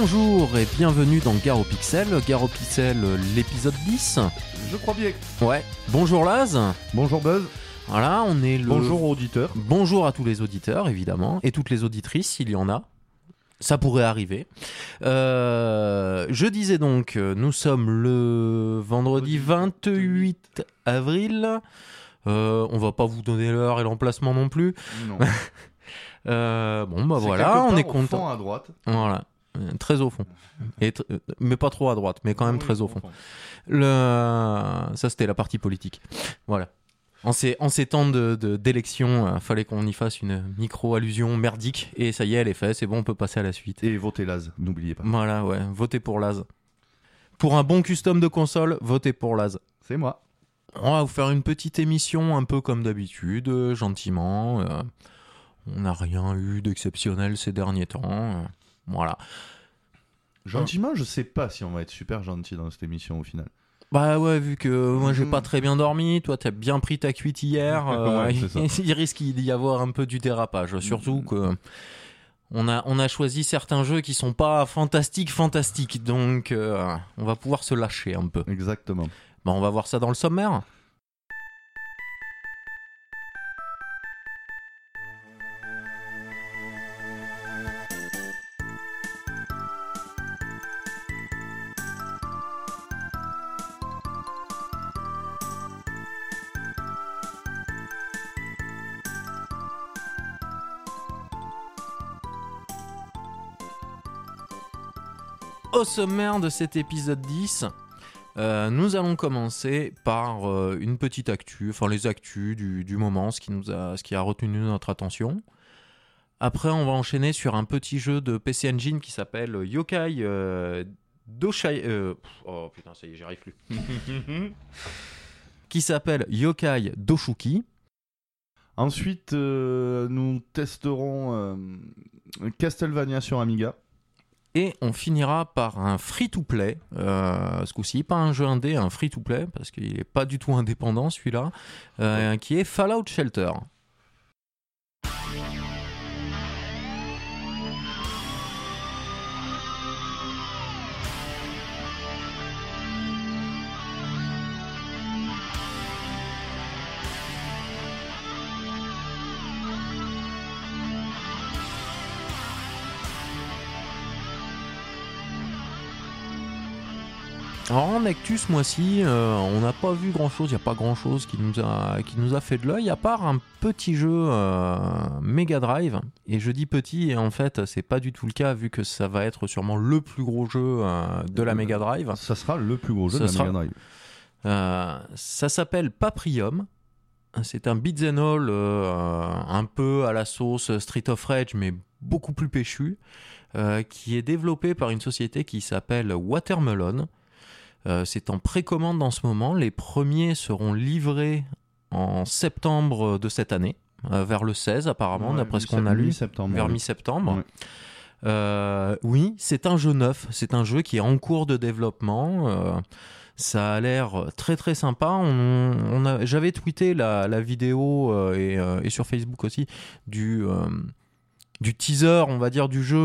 Bonjour et bienvenue dans Garo Pixel, Garo Pixel l'épisode 10. Je crois bien. Ouais. Bonjour Laz. Bonjour Buzz. Voilà, on est le Bonjour aux auditeurs. Bonjour à tous les auditeurs évidemment et toutes les auditrices s'il y en a. Ça pourrait arriver. Euh, je disais donc, nous sommes le vendredi 28 avril. Euh, on va pas vous donner l'heure et l'emplacement non plus. Non. Euh, bon bah voilà, on est au content. fond à droite. Voilà, très au fond. Et tr- euh, mais pas trop à droite, mais quand même oui, très au fond. Le... Ça, c'était la partie politique. Voilà. En ces, en ces temps de, de- d'élection, euh, fallait qu'on y fasse une micro-allusion merdique. Et ça y est, elle est faite, c'est bon, on peut passer à la suite. Et votez Laz, n'oubliez pas. Voilà, ouais, votez pour Laz. Pour un bon custom de console, votez pour Laz. C'est moi. On va vous faire une petite émission, un peu comme d'habitude, euh, gentiment. euh, on n'a rien eu d'exceptionnel ces derniers temps. Euh, voilà. Gentiment, je sais pas si on va être super gentil dans cette émission au final. Bah ouais, vu que moi j'ai pas très bien dormi, toi t'as bien pris ta cuite hier, euh, Ouais, il risque d'y avoir un peu du dérapage. Surtout que on a, on a choisi certains jeux qui sont pas fantastiques, fantastiques, donc euh, on va pouvoir se lâcher un peu. Exactement. Bah on va voir ça dans le sommaire. Au sommaire de cet épisode 10, euh, nous allons commencer par euh, une petite actu, enfin les actus du, du moment, ce qui, nous a, ce qui a retenu notre attention. Après, on va enchaîner sur un petit jeu de PC Engine qui s'appelle Yokai euh, Doshai. euh, oh putain, ça y est, j'y arrive plus. qui s'appelle Yokai Doshuki. Ensuite, nous testerons Castlevania sur Amiga. Et on finira par un free-to-play, euh, ce coup-ci, pas un jeu indé, un free-to-play, parce qu'il n'est pas du tout indépendant celui-là, euh, qui est Fallout Shelter. Alors en actu ce mois-ci, euh, on n'a pas vu grand-chose, il n'y a pas grand-chose qui, nous a- qui nous a fait de l'œil, à part un petit jeu euh, Mega Drive. Et je dis petit, et en fait c'est pas du tout le cas, vu que ça va être sûrement le plus gros jeu euh, de la Mega Drive. Ça sera le plus gros jeu Ça de la Mega Drive. Ça s'appelle Paprium. C'est un beat'em all un peu à la sauce Street of Rage, mais beaucoup plus péchu, qui est développé par une société qui s'appelle Watermelon. Euh, c'est en précommande en ce moment. Les premiers seront livrés en septembre de cette année, euh, vers le 16 apparemment, Ouais, d'après ce qu'on a lu mi-septembre, vers ouais. mi-septembre. Ouais. Euh, oui, c'est un jeu neuf. C'est un jeu qui est en cours de développement. Euh, ça a l'air très très sympa. On, on a- J'avais tweeté la, la vidéo euh, et, et sur Facebook aussi du, du teaser, on va dire, du jeu.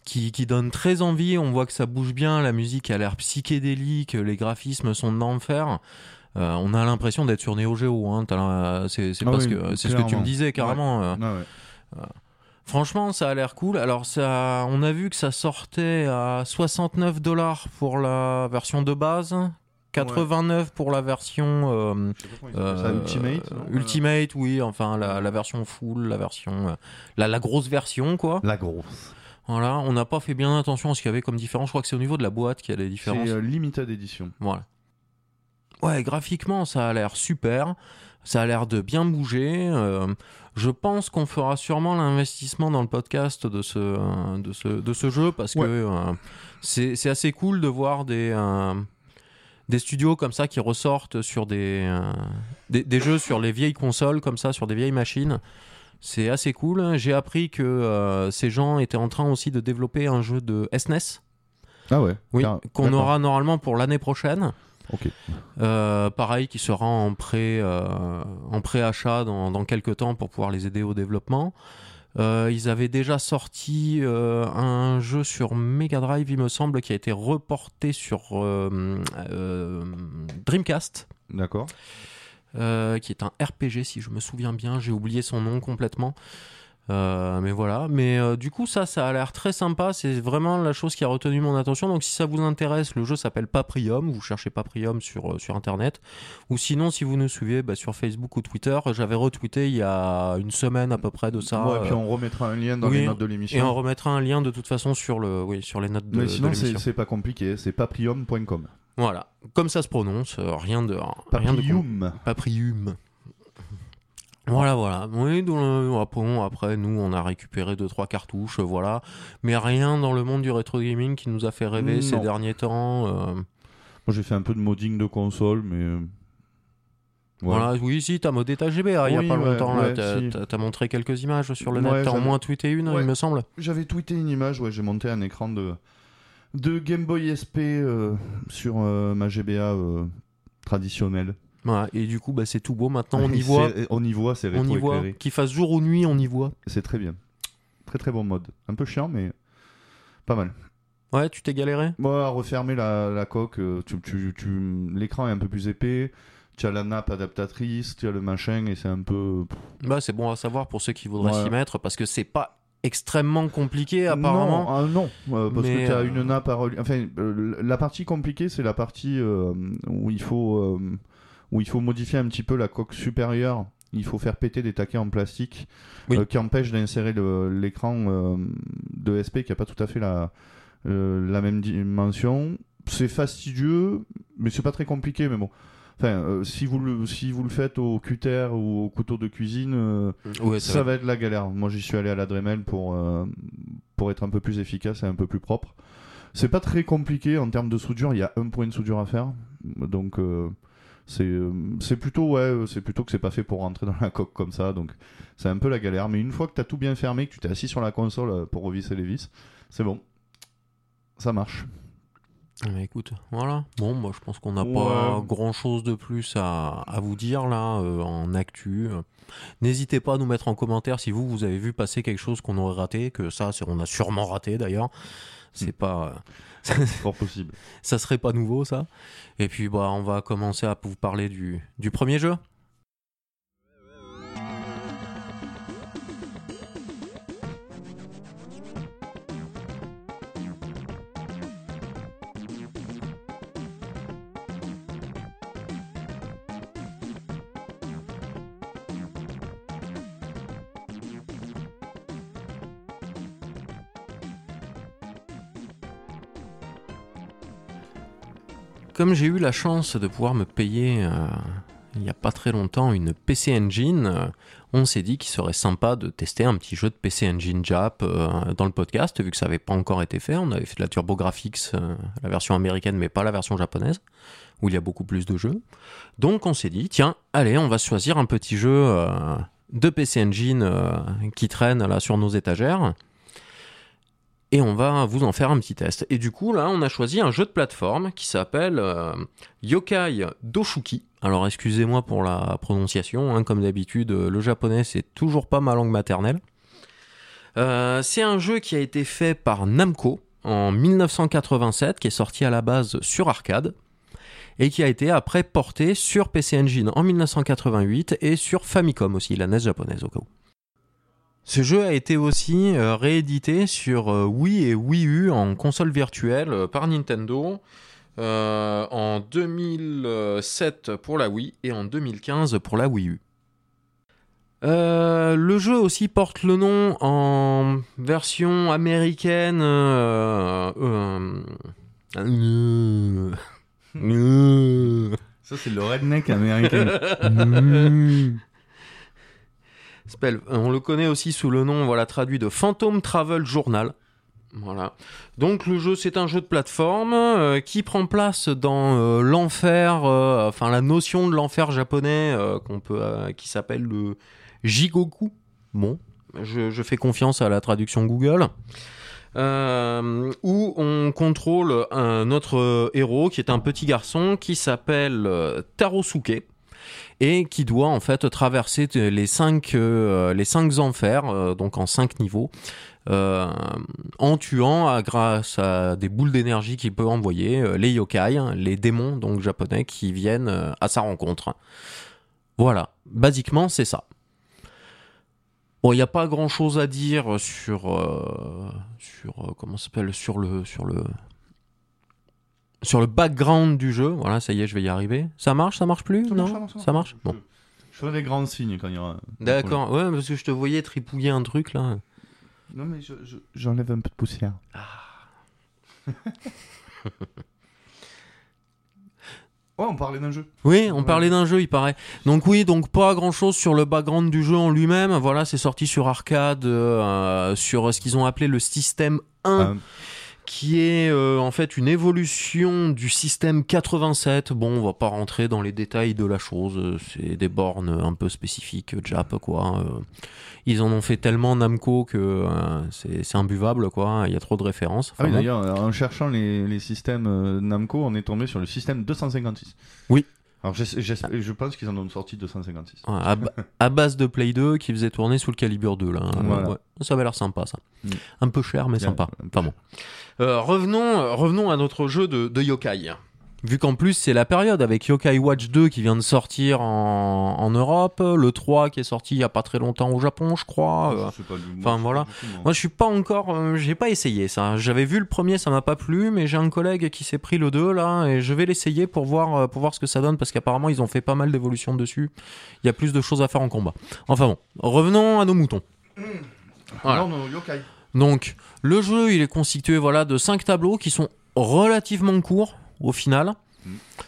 Euh, qui, qui donne très envie, on voit que ça bouge bien, la musique a l'air psychédélique, les graphismes sont d'enfer. Euh, on a l'impression d'être sur Neo Geo, hein. C'est Ah parce oui, que c'est ce que tu me disais carrément. euh. Ah ouais. Franchement, ça a l'air cool. Alors, ça, on a vu que ça sortait à 69 dollars pour la version de base, 89 pour la version euh, ça, euh, Ultimate Ultimate, oui, enfin la, la version full, la version, euh, la, la grosse version, quoi. La grosse. Voilà, on n'a pas fait bien attention à ce qu'il y avait comme différence. Je crois que c'est au niveau de la boîte qu'il y a des C'est différences. euh, Limited Edition. Voilà. Ouais, graphiquement, ça a l'air super. Ça a l'air de bien bouger. Euh, je pense qu'on fera sûrement l'investissement dans le podcast de ce, de ce, de ce jeu parce Ouais. que euh, c'est c'est assez cool de voir des, euh, des studios comme ça qui ressortent sur des, euh, des, des jeux sur les vieilles consoles, comme ça, sur des vieilles machines. C'est assez cool. J'ai appris que euh, ces gens étaient en train aussi de développer un jeu de SNES. Ah ouais. Oui, qu'on aura normalement pour l'année prochaine. Ok. Euh, pareil, qui sera en pré, euh, en pré-achat dans, dans quelques temps pour pouvoir les aider au développement. Euh, ils avaient déjà sorti euh, un jeu sur Mega Drive, il me semble, qui a été reporté sur euh, Dreamcast, D'accord. Euh, qui est un RPG, si je me souviens bien. J'ai oublié son nom complètement. Euh, mais voilà. Mais euh, du coup, ça, ça a l'air très sympa. C'est vraiment la chose qui a retenu mon attention. Donc, si ça vous intéresse, le jeu s'appelle Paprium. Vous cherchez Paprium sur, euh, sur Internet. Ou sinon, si vous nous suivez bah, sur Facebook ou Twitter, j'avais retweeté il y a une semaine à peu près de ça. ouais, puis euh, on remettra un lien dans oui, les notes de et l'émission. on remettra un lien de toute façon sur, le, oui, sur les notes de, Mais de sinon, l'émission. c'est pas compliqué, c'est paprium.com. Voilà, comme ça se prononce, euh, rien de rien de Paprium. Paprium. Voilà, voilà. Oui, le- après, nous, on a récupéré deux trois cartouches, euh, voilà. Mais rien dans le monde du rétro gaming qui nous a fait rêver ces derniers temps. euh, Moi, j'ai fait un peu de modding de console, mais. ouais. Voilà, oui, si, t'as modé ta GBA il y a pas ouais, longtemps. là. ouais, T'as si. montré quelques images sur le net. T'as au moins tweeté une, il me semble. J'avais tweeté une image, ouais, j'ai monté un écran de, de Game Boy SP euh, sur euh, ma GBA euh, traditionnelle. Voilà, et du coup, bah, c'est tout beau. Maintenant, on y voit. On y voit, c'est On y voit. Qu'il fasse jour ou nuit, on y voit. C'est très bien. Très très bon mode. Un peu chiant, mais pas mal. Ouais, tu t'es galéré? Moi, à refermer la, la coque, tu, tu, tu- l'écran est un peu plus épais. Tu as la nappe adaptatrice, tu as le machin, et c'est un peu. Bah, c'est bon à savoir pour ceux qui voudraient Ouais. s'y mettre parce que c'est pas extrêmement compliqué apparemment. Non, ah, non euh, parce Mais, que tu as euh, une nappe à reli- Enfin, la partie compliquée, c'est la partie euh, où il faut euh, où il faut modifier un petit peu la coque supérieure. Il faut faire péter des taquets en plastique Oui. euh, qui empêchent d'insérer l'écran euh, de SP qui a pas tout à fait la euh, la même dimension. C'est fastidieux, mais c'est pas très compliqué. Mais bon. Enfin, euh, si, vous le, si vous le faites au cutter ou au couteau de cuisine, euh, Ouais, ça va être la galère. Moi, j'y suis allé à la Dremel pour, euh, pour être un peu plus efficace et un peu plus propre. C'est pas très compliqué en termes de soudure. Il y a un point de soudure à faire. Donc, c'est plutôt, ouais, c'est plutôt que c'est pas fait pour rentrer dans la coque comme ça. Donc, c'est un peu la galère. Mais une fois que tu as tout bien fermé, que tu t'es assis sur la console pour revisser les vis, c'est bon. Ça marche. Mais écoute, voilà. Bon, moi je pense qu'on n'a Ouais. pas grand chose de plus à, à vous dire là euh, en actu. N'hésitez pas à nous mettre en commentaire si vous, vous avez vu passer quelque chose qu'on aurait raté, que ça, on a sûrement raté d'ailleurs. C'est pas. euh, Fort possible. ça serait pas nouveau ça. Et puis, bah, on va commencer à vous parler du, du premier jeu. Comme j'ai eu la chance de pouvoir me payer euh, il n'y a pas très longtemps une PC Engine, euh, on s'est dit qu'il serait sympa de tester un petit jeu de PC Engine Jap euh, dans le podcast, vu que ça n'avait pas encore été fait. On avait fait de la TurboGrafx, la version américaine, mais pas la version japonaise, où il y a beaucoup plus de jeux. Donc on s'est dit, tiens, allez, on va choisir un petit jeu de PC Engine qui traîne là sur nos étagères et on va vous en faire un petit test. Et du coup, là, on a choisi un jeu de plateforme qui s'appelle euh, Yokai Doshuki. Alors, excusez-moi pour la prononciation, hein, comme d'habitude, euh, le japonais, c'est toujours pas ma langue maternelle. Euh, c'est un jeu qui a été fait par Namco en 1987, qui est sorti à la base sur arcade, et qui a été après porté sur PC Engine en 1988 et sur Famicom aussi, la NES japonaise au cas où. Ce jeu a été aussi euh, réédité sur euh, Wii et Wii U en console virtuelle euh, par Nintendo euh, en 2007 pour la Wii et en 2015 pour la Wii U. Euh, le jeu aussi porte le nom en version américaine. euh, Ça, c'est le redneck américain. Spell. On le connaît aussi sous le nom, voilà, traduit de Phantom Travel Journal. Voilà. Donc le jeu, c'est un jeu de plateforme euh, qui prend place dans euh, l'enfer, euh, enfin la notion de l'enfer japonais euh, euh, qui s'appelle le Jigoku. Bon, je, fais confiance à la traduction Google. Euh, où on contrôle un, notre euh, héros qui est un petit garçon qui s'appelle euh, Tarosuke et qui doit en fait traverser les cinq, euh, les cinq enfers, euh, donc en cinq niveaux, euh, en tuant grâce à des boules d'énergie qu'il peut envoyer les yokai, les démons donc japonais qui viennent à sa rencontre. Voilà, basiquement c'est ça. Bon, il n'y a pas grand chose à dire sur sur comment s'appelle sur le sur le sur le background du jeu. Voilà, ça y est, je vais y arriver. Ça marche, ça marche plus Ça Non, marche, ça marche, ça marche. Je- Bon, Je ferai des grands signes quand il y aura. d'accord. Ouais, parce que je te voyais tripouiller un truc là. Non, mais je- je- j'enlève un peu de poussière. ouais, on parlait d'un jeu. Oui, on Ouais. parlait d'un jeu, il paraît. Donc oui, donc pas grand chose sur le background du jeu en lui-même. Voilà, c'est sorti sur arcade, euh, sur ce qu'ils ont appelé le système 1. Euh, qui est euh, en fait une évolution du système 87. Bon, on va pas rentrer dans les détails de la chose, euh, c'est des bornes un peu spécifiques Jap quoi. Euh, Ils en ont fait tellement Namco que euh, c'est c'est imbuvable quoi, il y a trop de références. Ah oui, d'ailleurs, en cherchant les, les systèmes Namco, on est tombé sur le système 256. Oui. Alors, j'espère- je pense qu'ils en ont sorti 256. Ouais, à, à base de Play 2 qui faisait tourner sous le calibre 2 là. Voilà. ouais, ça avait l'air sympa ça. Mm. Un peu cher mais sympa. Enfin bon. Euh, revenons, revenons à notre jeu de, de yokai. Vu qu'en plus c'est la période avec Yokai Watch 2 qui vient de sortir en, en Europe, le 3 qui est sorti il y a pas très longtemps au Japon je crois. Euh, Je sais pas enfin, voilà. moi. Je suis pas encore, euh, j'ai pas essayé ça. J'avais vu le premier, ça m'a pas plu, mais j'ai un collègue qui s'est pris le 2 là et je vais l'essayer pour voir, euh, pour voir ce que ça donne parce qu'apparemment ils ont fait pas mal d'évolutions dessus. Il y a plus de choses à faire en combat. Enfin bon, revenons à nos moutons. Voilà. Non, non, Yokai. Donc, le jeu, il est constitué voilà, de 5 tableaux qui sont relativement courts au final,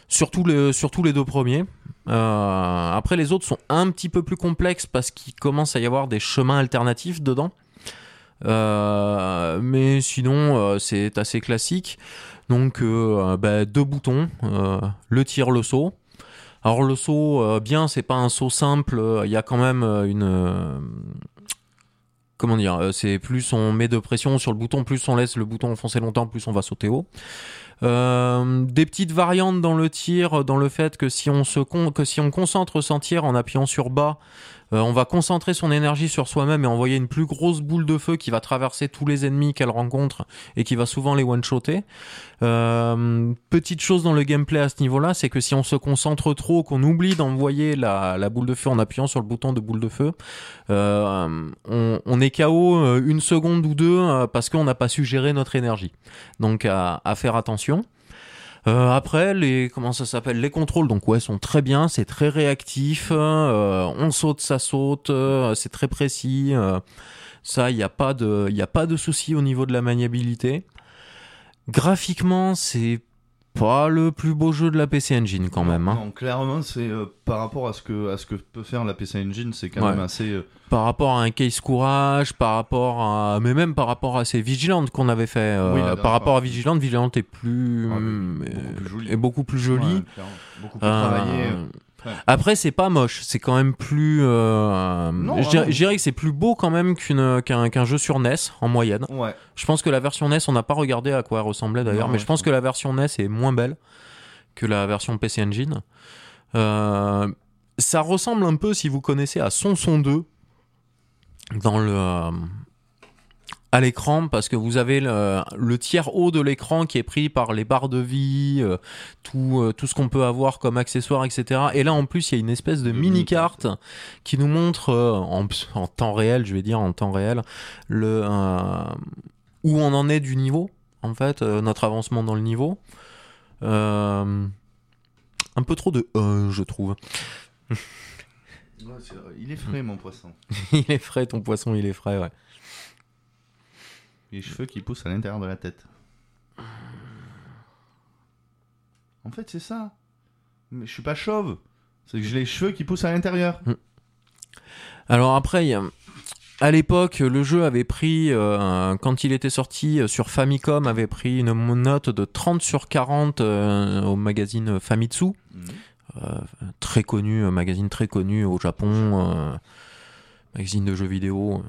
surtout, les, surtout les deux premiers. Euh, après, les autres sont un petit peu plus complexes parce qu'il commence à y avoir des chemins alternatifs dedans. Euh, mais sinon, euh, c'est assez classique. Donc, bah, deux boutons, le tir, le saut. Alors le saut, bien, c'est pas un saut simple. Il y a quand même une, comment dire, c'est plus on met de pression sur le bouton, plus on laisse le bouton enfoncer longtemps, plus on va sauter haut. Euh, des petites variantes dans le tir, dans le fait que si on se con- que si on concentre son tir en appuyant sur bas, euh, on va concentrer son énergie sur soi-même et envoyer une plus grosse boule de feu qui va traverser tous les ennemis qu'elle rencontre et qui va souvent les one-shotter. Euh, petite chose dans le gameplay à ce niveau-là, c'est que si on se concentre trop, qu'on oublie d'envoyer la, boule de feu en appuyant sur le bouton de boule de feu, euh, on, est KO euh, une seconde ou deux parce qu'on n'a pas su gérer notre énergie. Donc à faire attention. Euh, après, les comment ça s'appelle? Les contrôles, donc ouais, sont très bien, c'est très réactif. euh, on saute, ça saute, euh, c'est très précis. ça, il n'y a pas de, il a pas de souci au niveau de la maniabilité. Graphiquement, c'est pas le plus beau jeu de la PC Engine quand même. hein. Non, clairement, c'est euh, par rapport à ce que à ce que peut faire la PC Engine, c'est quand Ouais. même assez. euh, Par rapport à un case courage, par rapport à, mais même par rapport à ces Vigilantes qu'on avait fait. euh, Oui, par rapport à Vigilante, Vigilante est plus, beaucoup plus jolie. est beaucoup plus jolie. ouais, clairement, beaucoup plus travaillé. Ouais. Après, c'est pas moche, c'est quand même plus. euh, Non, je, dirais, vraiment. je dirais que c'est plus beau quand même qu'un qu'un jeu sur NES en moyenne. Ouais. Je pense que la version NES, on n'a pas regardé à quoi elle ressemblait d'ailleurs, mais ouais, je pense que la version NES est moins belle que la version PC Engine. Euh, ça ressemble un peu, si vous connaissez, à Sonson 2 dans le. À l'écran parce que vous avez le, le tiers haut de l'écran qui est pris par les barres de vie, euh, tout, euh, tout ce qu'on peut avoir comme accessoires, etc. Et là en plus il y a une espèce de mini mini-carte. carte qui nous montre euh, en, en temps réel, je vais dire en temps réel, le euh, où on en est du niveau, en fait, notre avancement dans le niveau. Euh, un peu trop de euh, je trouve. Il est frais, mon poisson. il est frais, ton poisson, il est frais, ouais. Les cheveux qui poussent à l'intérieur de la tête. En fait, c'est ça. Mais je suis pas chauve. C'est que j'ai les cheveux qui poussent à l'intérieur. Alors après, à l'époque, le jeu avait pris, euh, quand il était sorti euh, sur Famicom, avait pris une note de 30 sur 40 euh, au magazine Famitsu. Euh, très connu, magazine très connu au Japon, magazine de jeux vidéo.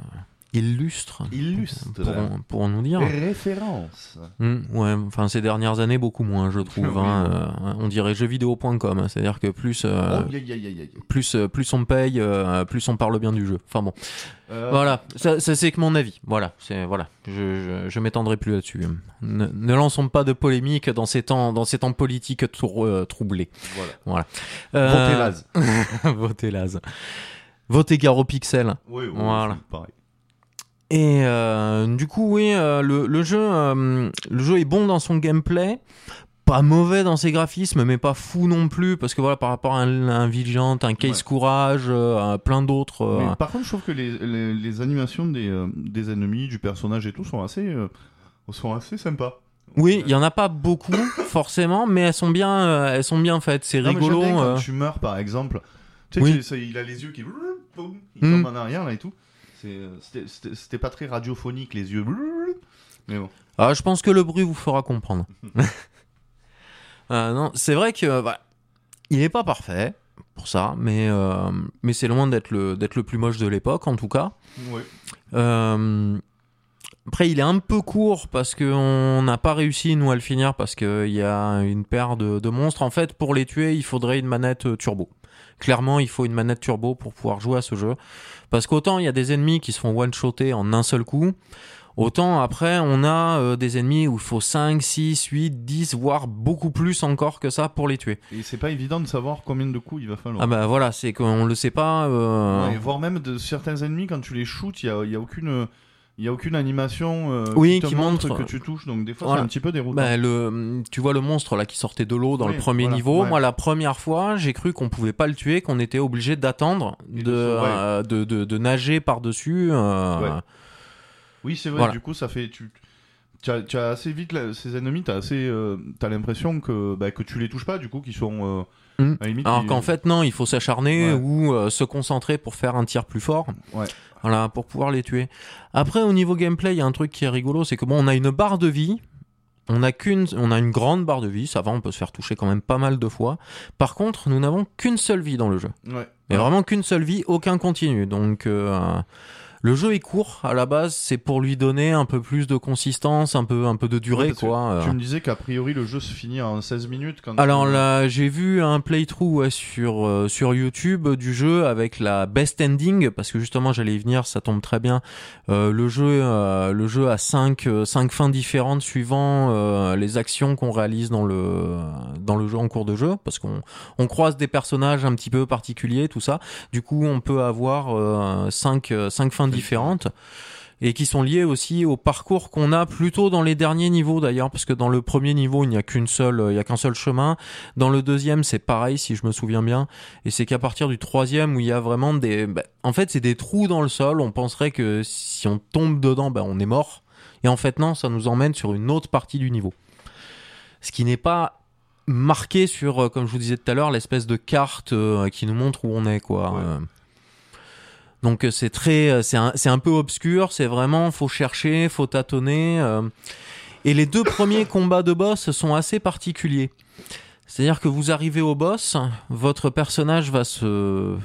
Illustres. Illustre. Pour, pour nous dire. Référence. Mm, ouais, enfin ces dernières années beaucoup moins, je trouve. Hein, euh, on dirait jeuxvideo.com, hein, c'est-à-dire que plus, euh, Oh, plus, euh, plus on paye, euh, plus on parle bien du jeu. Enfin bon, voilà, ça, ça, c'est que mon avis. Voilà, c'est voilà, je, je, je m'étendrai plus là-dessus. Ne, ne lançons pas de polémique dans ces temps, dans ces temps politiques trou- troublés. Voilà. Euh, Votez Laz. Votez Laz. Votez Garo Pixel. Oui, oui, Voilà. pareil. Et euh, du coup, oui, euh, le, le jeu, euh, le jeu est bon dans son gameplay, pas mauvais dans ses graphismes, mais pas fou non plus, parce que voilà, par rapport à un, un Vigilant, un Case Ouais. Courage, à plein d'autres. par contre, je trouve que les, les, les animations des, des ennemis, du personnage et tout sont assez, sont assez sympas. Oui, il y en a pas beaucoup forcément, mais elles sont bien, elles sont bien faites. C'est Non, mais j'aime rigolo. quand tu meurs, par exemple. Tu sais, Oui. tu- ça- il a les yeux qui. Il Hmm. tombe en arrière, là et tout. Euh, C'était pas très radiophonique, les yeux. Mais bon. Ah, je pense que le bruit vous fera comprendre. Euh, non, c'est vrai que bah, il est pas parfait pour ça, mais euh, mais c'est loin d'être le le plus moche de l'époque en tout cas. Euh, après, il est un peu court parce qu'on n'a pas réussi nous à le finir parce qu'il y a une paire de, de monstres. En fait, pour les tuer, il faudrait une manette turbo. Clairement, il faut une manette turbo pour pouvoir jouer à ce jeu. Parce qu'autant il y a des ennemis qui se font one-shotter en un seul coup, autant après on a euh, des ennemis où il faut 5, 6, 8, 10, voire beaucoup plus encore que ça pour les tuer. Et c'est pas évident de savoir combien de coups il va falloir. Ah bah voilà, c'est qu'on le sait pas. euh, Ouais, voire même de certains ennemis, quand tu les shoots, il y a, il y a aucune. Il y a aucune animation euh, Oui, qui, te qui montre, montre. que tu touches, donc des fois Voilà. c'est un petit peu déroutant. Bah, le, tu vois le monstre là qui sortait de l'eau dans Oui, le premier voilà, niveau. ouais. Moi, la première fois, j'ai cru qu'on pouvait pas le tuer, qu'on était obligé d'attendre, de, euh, de, de, de nager par dessus. Ouais. Oui, c'est vrai. Voilà. Du coup, ça fait. Tu, tu as, tu as assez vite là, ces ennemis. T'as assez. euh, t'as l'impression que bah, que tu les touches pas. Du coup, qu'ils sont. Hmm. limite, Alors qu'en fait, non, il faut s'acharner Ouais. ou euh, se concentrer pour faire un tir plus fort. Ouais. Voilà, pour pouvoir les tuer. Après, au niveau gameplay, il y a un truc qui est rigolo, c'est que bon, on a une barre de vie. On a qu'une, on a une grande barre de vie, ça va, on peut se faire toucher quand même pas mal de fois. Par contre, nous n'avons qu'une seule vie dans le jeu. Ouais. Mais vraiment qu'une seule vie, aucun continu. Donc euh, le jeu est court à la base, c'est pour lui donner un peu plus de consistance, un peu un peu de durée Ouais, quoi. Tu me disais qu'a priori le jeu se finit en 16 minutes. Quand Alors là, j'ai vu un playthrough ouais, sur euh, sur YouTube du jeu avec la best ending parce que justement j'allais y venir, ça tombe très bien. Euh, le jeu euh, le jeu a cinq euh, cinq fins différentes suivant euh, les actions qu'on réalise dans le dans le jeu en cours de jeu parce qu'on on croise des personnages un petit peu particuliers tout ça. Du coup, on peut avoir euh, cinq cinq fins différentes et qui sont liées aussi au parcours qu'on a plutôt dans les derniers niveaux d'ailleurs parce que dans le premier niveau il n'y a qu'une seule il y a qu'un seul chemin. Dans le deuxième c'est pareil si je me souviens bien et c'est qu'à partir du troisième où il y a vraiment des bah, en fait c'est des trous dans le sol. On penserait que si on tombe dedans bah, on est mort. Et en fait non ça nous emmène sur une autre partie du niveau. Ce qui n'est pas marqué sur euh, comme je vous disais tout à l'heure l'espèce de carte euh, qui nous montre où on est quoi Ouais. Euh, donc euh, c'est très, euh, c'est un, un peu obscur. C'est vraiment, faut chercher, faut tâtonner. euh. Et les deux premiers combats de boss sont assez particuliers. C'est-à-dire que vous arrivez au boss, votre personnage va se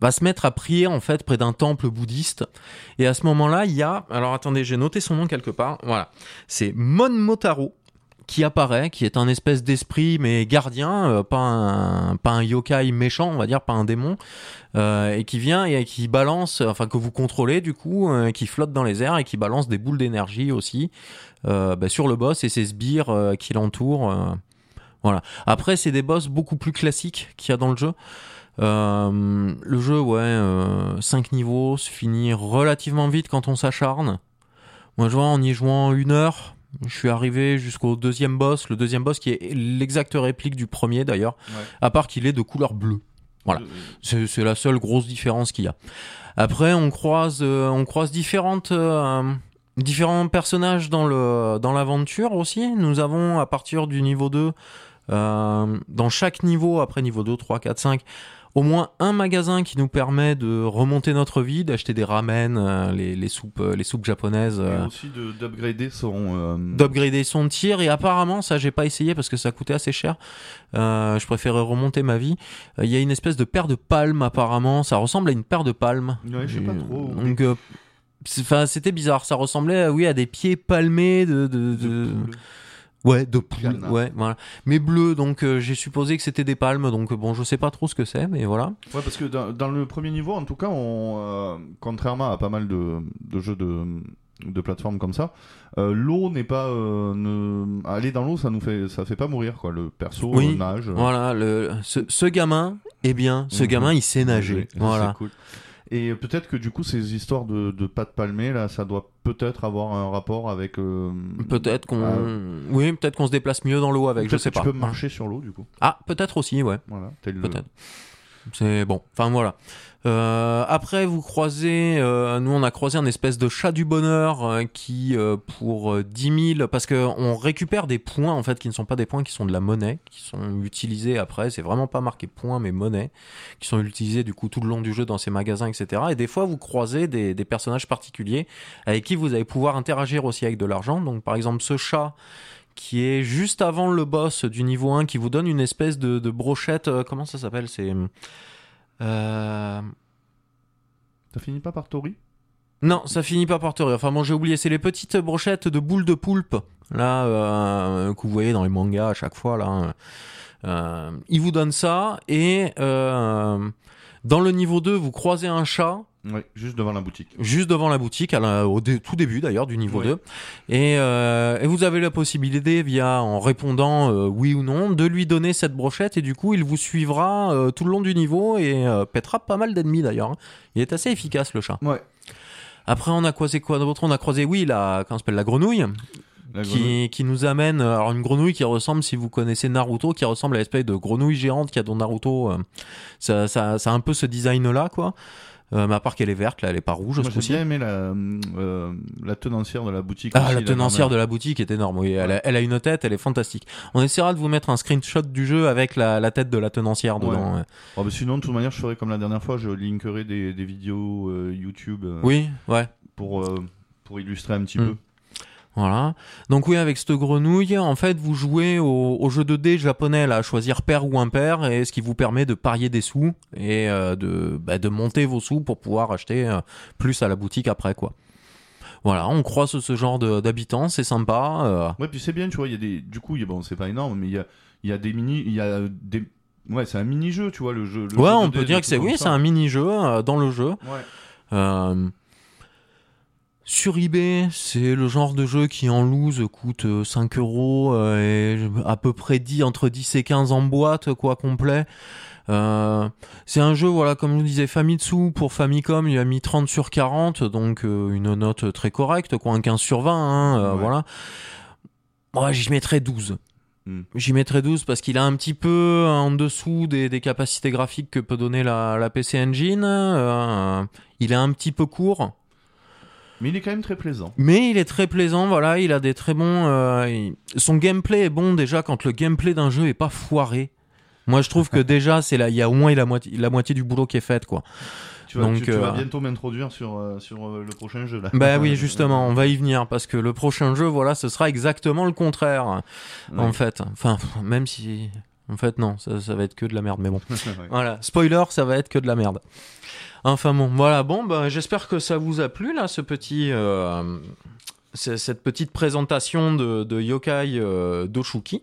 va se mettre à prier en fait près d'un temple bouddhiste. Et à ce moment-là, il y a, alors attendez, j'ai noté son nom quelque part. Voilà, c'est Mon Motaro qui apparaît, qui est un espèce d'esprit mais gardien, euh, pas un pas un yokai méchant, on va dire, pas un démon, euh, et qui vient et qui balance, enfin que vous contrôlez du coup, euh, qui flotte dans les airs et qui balance des boules d'énergie aussi bah, sur le boss et ses sbires qui l'entourent. voilà. Après, c'est des boss beaucoup plus classiques qu'il y a dans le jeu. Le jeu, ouais, 5 niveaux, se finit relativement vite quand on s'acharne. Moi, je vois, en y jouant une heure, je suis arrivé jusqu'au deuxième boss. Le deuxième boss qui est l'exacte réplique du premier d'ailleurs, Ouais. à part qu'il est de couleur bleue. Voilà. Euh, C'est c'est la seule grosse différence qu'il y a. Après, on croise, euh, on croise différentes, euh, différents personnages dans le dans l'aventure aussi. Nous avons à partir du niveau 2, euh, dans chaque niveau, après niveau 2, 3, 4, 5, au moins un magasin qui nous permet de remonter notre vie, d'acheter des ramen, euh, les, les soupes, euh, les soupes japonaises. Et euh, aussi de- d'upgrader son. euh, d'upgrader son tir et apparemment ça j'ai pas essayé parce que ça coûtait assez cher Euh, je préférais remonter ma vie il y a une espèce de paire de palmes apparemment ça ressemble à une paire de palmes Ouais, je sais pas trop. donc euh, enfin, c'était bizarre. Ça ressemblait, oui, à des pieds palmés de, de, de-. Ouais, de poule. Ouais, voilà. Mais bleu, donc euh, j'ai supposé que c'était des palmes. Donc euh, bon, je sais pas trop ce que c'est, mais voilà. Ouais, parce que dans, dans le premier niveau, en tout cas, on, euh, contrairement à pas mal de, de jeux de, de plateforme comme ça, euh, l'eau n'est pas. ne- Aller dans l'eau, ça nous fait, ça fait pas mourir, quoi. Le perso Oui. nage. Voilà, le, ce, ce gamin, eh bien, ce Mhm. gamin, il sait nager. C'est Voilà. cool. Et peut-être que du coup, ces histoires de, de palmées, là, ça doit peut-être avoir un rapport avec. euh, Peut-être qu'on, Ah. oui, peut-être qu'on se déplace mieux dans l'eau avec. Je sais que pas. Tu peux marcher sur l'eau, du coup. Ah, peut-être aussi, ouais. Voilà. le- Peut-être. C'est bon. Enfin voilà. Euh, après, vous croisez, euh, nous on a croisé un espèce de chat du bonheur euh, qui, euh, pour euh, 10 000, parce que on récupère des points en fait qui ne sont pas des points, qui sont de la monnaie, qui sont utilisés après. C'est vraiment pas marqué points, mais monnaie, qui sont utilisés du coup tout le long du jeu dans ces magasins, etc. Et des fois, vous croisez des, des personnages particuliers avec qui vous allez pouvoir interagir aussi avec de l'argent. Donc par exemple, ce chat qui est juste avant le boss du niveau 1 qui vous donne une espèce de, de brochette. euh, comment ça s'appelle? C'est. Euh... T'as fini pas par Tori? Non, ça finit pas par te rire. Enfin bon, j'ai oublié. C'est les petites brochettes de boules de poulpe là euh, que vous voyez dans les mangas à chaque fois là. Euh, il vous donne ça et dans le niveau 2, vous croisez un chat Ouais, juste devant la boutique. juste devant la boutique, à la- au dé- tout début d'ailleurs du niveau Ouais. 2. Et, euh, et vous avez la possibilité, via en répondant euh, oui ou non, de lui donner cette brochette et du coup il vous suivra euh, tout le long du niveau et pètera pas mal d'ennemis d'ailleurs. hein. Il est assez efficace le chat. Ouais. Après on a croisé quoi d'autre? On a croisé oui la, comment s'appelle la grenouille qui, qui nous amène alors une grenouille qui ressemble si vous connaissez Naruto qui ressemble à l'espèce de grenouille géante qu'il y a dans Naruto. ça, ça, ça a un peu ce design là quoi. Euh, mais à part qu'elle est verte là, elle est pas rouge. Moi, j'ai bien aimé la, euh, la tenancière de la boutique. Ah, aussi, la tenancière de la boutique est énorme, oui. Elle, a, elle a une tête, elle est fantastique. On essaiera de vous mettre un screenshot du jeu avec la, la tête de la tenancière Ouais. dedans. ouais. Oh, bah, sinon, de toute manière, je ferai comme la dernière fois, je linkerai des, des vidéos euh, YouTube euh, Oui, ouais. pour, pour illustrer un petit Mm. peu. Voilà. Donc oui, avec cette grenouille, en fait, vous jouez au, au jeu de dés japonais, là, à choisir pair ou impair, et ce qui vous permet de parier des sous et euh, de, bah, de monter vos sous pour pouvoir acheter euh, plus à la boutique après, quoi. Voilà, on croise ce genre de- d'habitants, c'est sympa. euh, Ouais, puis c'est bien, tu vois, il y a des. Du coup, y a- bon, c'est pas énorme, mais il y a, il y a des mini. Il y a des. Ouais, c'est un mini-jeu, tu vois, le jeu. le Ouais, jeu on peut dés, dire que c'est oui, c'est un mini-jeu dans le jeu. Ouais. Euh, sur eBay, c'est le genre de jeu qui en loose coûte euh, 5 euros euh, et à peu près 10, entre 10 et 15 en boîte, quoi, complet. Euh, c'est un jeu, voilà, comme je vous disais, Famitsu pour Famicom, il a mis 30 sur 40, donc euh, une note très correcte, quoi, un 15 sur 20, hein, euh, Ouais. voilà. Moi, j'y mettrais 12. Hmm. J'y mettrais 12 parce qu'il a un petit peu en dessous des, des capacités graphiques que peut donner la, la PC Engine. Euh, il est un petit peu court, Mais il est quand même très plaisant. mais il est très plaisant. Voilà, il a des très bons. euh, il- Son gameplay est bon déjà quand le gameplay d'un jeu est pas foiré. Moi, je trouve que déjà, c'est là, il y a au moins la moitié, la moitié du boulot qui est fait, quoi. Tu vas, Donc, tu, tu vas euh, bientôt m'introduire sur, euh, sur euh, le prochain jeu là. Bah oui, justement, on va y venir parce que le prochain jeu, voilà, ce sera exactement le contraire, Ouais. en fait. Enfin, même si, en fait, non, ça, ça va être que de la merde, mais bon. Ouais. Voilà, spoiler, ça va être que de la merde. Enfin bon, voilà, bon, bah, j'espère que ça vous a plu là, ce petit, euh, cette petite présentation de, de Yokai euh, Doshuki.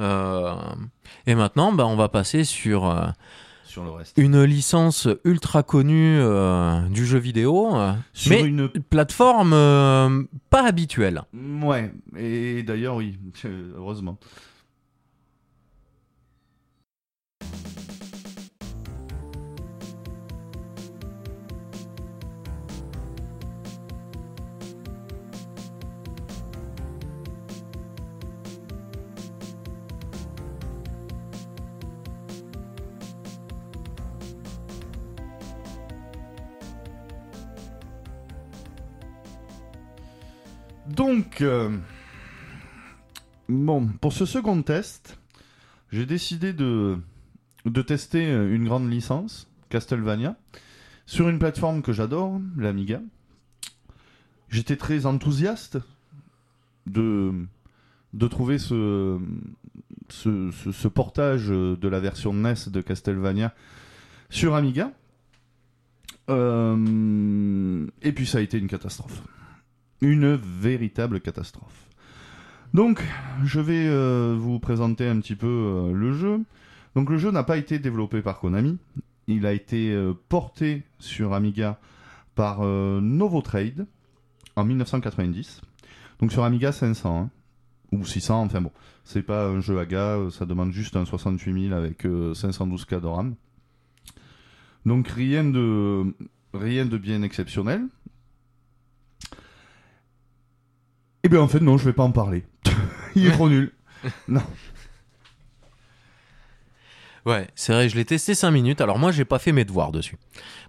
Euh, et maintenant, bah, on va passer sur euh, sur le reste. une licence ultra connue euh, du jeu vidéo, Sur mais une. plateforme pas habituelle. Ouais, et d'ailleurs, oui, heureusement. Donc, euh, bon, pour ce second test, j'ai décidé de, de tester euh, une grande licence, Castlevania, sur une plateforme que j'adore, l'Amiga. J'étais très enthousiaste de, de trouver ce, ce, portage de la version NES de Castlevania sur Amiga. Euh, Et puis ça a été une catastrophe. Une véritable catastrophe. Donc, je vais euh, vous présenter un petit peu euh, le jeu. Donc, le jeu n'a pas été développé par Konami. Il a été euh, porté sur Amiga par Novotrade en 1990. Donc, sur Amiga 500 hein. ou 600, enfin bon. C'est pas un jeu AGA, euh, ça demande juste un 68 000 avec euh, 512K de RAM. Donc, rien de bien exceptionnel. Eh bien, en fait, non, je vais pas en parler. Il est trop nul. Ouais, c'est vrai, je l'ai testé 5 minutes. Alors moi, j'ai pas fait mes devoirs dessus.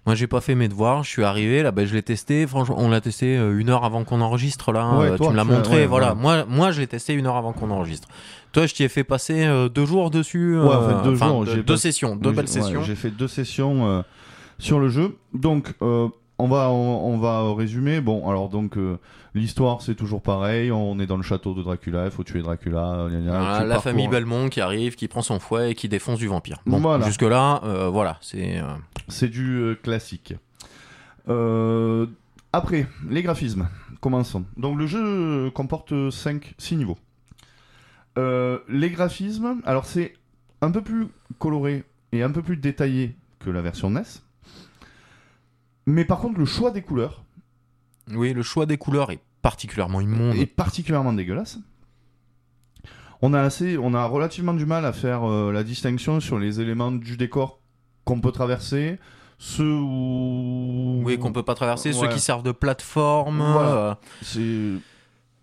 Moi, j'ai pas fait mes devoirs. Je suis arrivé là, ben, je l'ai testé. Franchement, on l'a testé euh, une heure avant qu'on enregistre là. Ouais, Euh, toi, tu me l'as montré. ouais, voilà. ouais. Moi, moi, je l'ai testé une heure avant qu'on enregistre. Toi, je t'y ai fait passer euh, deux jours dessus. Ouais, en euh, fait, deux jours, deux, sessions, deux belles sessions. J'ai fait deux sessions sur le jeu. Donc, on va, on, on va résumer. Bon, alors donc l'histoire c'est toujours pareil. On est dans le château de Dracula. Il faut tuer Dracula. gna, gna, Voilà, tu la famille Belmont qui arrive, qui prend son fouet et qui défonce du vampire. Bon, Voilà. jusque là, voilà, c'est. euh, C'est du euh, classique. Euh, après, les graphismes. Commençons. Donc le jeu comporte 5, 6 niveaux. Euh, les graphismes, alors c'est un peu plus coloré et un peu plus détaillé que la version NES. Mais par contre, le choix des couleurs Oui, le choix des couleurs est particulièrement immonde. est particulièrement dégueulasse. On a, assez, on a relativement du mal à faire euh, la distinction sur les éléments du décor qu'on peut traverser, ceux où... Oui, qu'on peut pas traverser, ceux qui servent de plateforme. Voilà. euh, C'est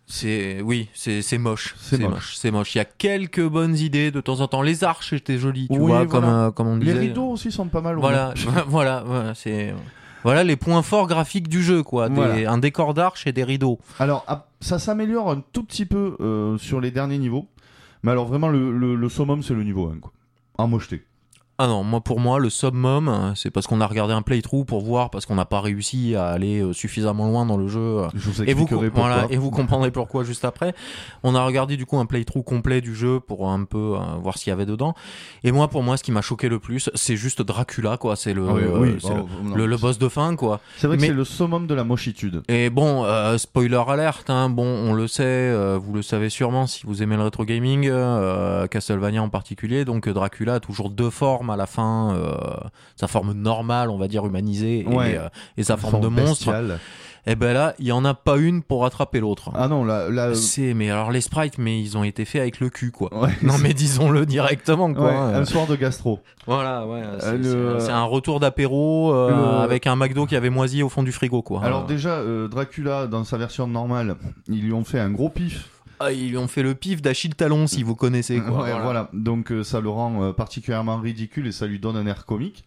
C'est oui, c'est c'est moche, C'est moche. moche, c'est moche. Il y a quelques bonnes idées de temps en temps. Les arches étaient jolies, tu Oui, vois, voilà. comme euh, comme on Les disait. rideaux aussi sont pas mal. Voilà, voilà, voilà, c'est voilà les points forts graphiques du jeu, quoi. Des- Voilà. un décor d'arches et des rideaux. Alors, ah, ça s'améliore un tout petit peu euh, sur les derniers niveaux. Mais alors, vraiment, le, le, le summum, c'est le niveau 1. Quoi. En mocheté. Ah non, moi pour moi le summum, euh, c'est parce qu'on a regardé un playthrough pour voir parce qu'on n'a pas réussi à aller euh, suffisamment loin dans le jeu. euh, Je vous Et vous, expliquerai pourquoi. voilà, et vous comprendrez pourquoi juste après. On a regardé du coup un playthrough complet du jeu pour un peu euh, voir s'il y avait dedans. Et moi, pour moi, ce qui m'a choqué le plus, c'est juste Dracula, quoi. C'est le, Ah oui, euh, oui, c'est oh, le, non. le- le boss de fin, quoi. C'est vrai que c'est le summum de la mochitude. Et bon, euh, spoiler alerte, hein, bon, on le sait, vous le savez sûrement si vous aimez le rétro gaming, Castlevania en particulier. Donc Dracula a toujours deux formes à la fin, euh, sa forme normale, on va dire humanisée, et, Ouais. euh, et sa forme de monstre. bestiale. Et ben là, il y en a pas une pour rattraper l'autre. Ah non, là. là C'est mais alors les sprites, mais ils ont été faits avec le cul, quoi. ouais, Non mais disons-le directement, quoi. ouais, Euh, un soir de gastro. Voilà, ouais. C'est Euh, le- un- retour d'apéro euh, Le- avec un McDo qui avait moisi au fond du frigo, quoi. Alors, Euh, déjà, euh, Dracula, dans sa version normale, ils lui ont fait un gros pif. Ah, ils lui ont fait le pif d'Achille Talon, si vous connaissez. Quoi. Ouais, voilà. Donc euh, ça le rend euh, particulièrement ridicule et ça lui donne un air comique.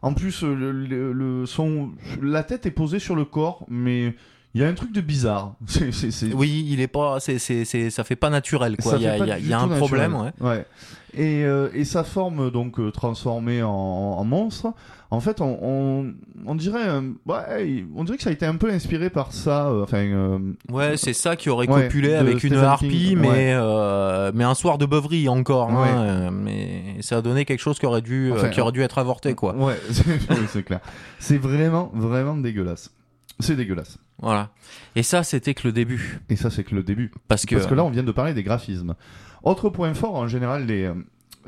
En plus, euh, le, le- le- son, la tête est posée sur le corps, mais il y a un truc de bizarre. Oui, il est pas, c'est, c'est, c'est, ça fait pas naturel, quoi. Il y a, y y un problème, ouais. Ouais. Et, euh, et sa forme donc euh, transformée en, en monstre, en fait, on, on, on dirait, euh, ouais, on dirait que ça a été un peu inspiré par ça. euh, enfin, euh, Ouais, c'est ça qui aurait Ouais, copulé avec une harpie, King, mais, euh, un soir de beuverie encore. hein, euh, mais ça a donné quelque chose qui aurait dû, euh, Enfin, qui aurait dû être avorté, quoi. Ouais, c'est clair. C'est vraiment, vraiment dégueulasse. C'est dégueulasse. Voilà. Et ça, c'était que le début. Et ça, c'est que le début. Parce que, Parce que là, on vient de parler des graphismes. Autre point fort, en général, des, euh,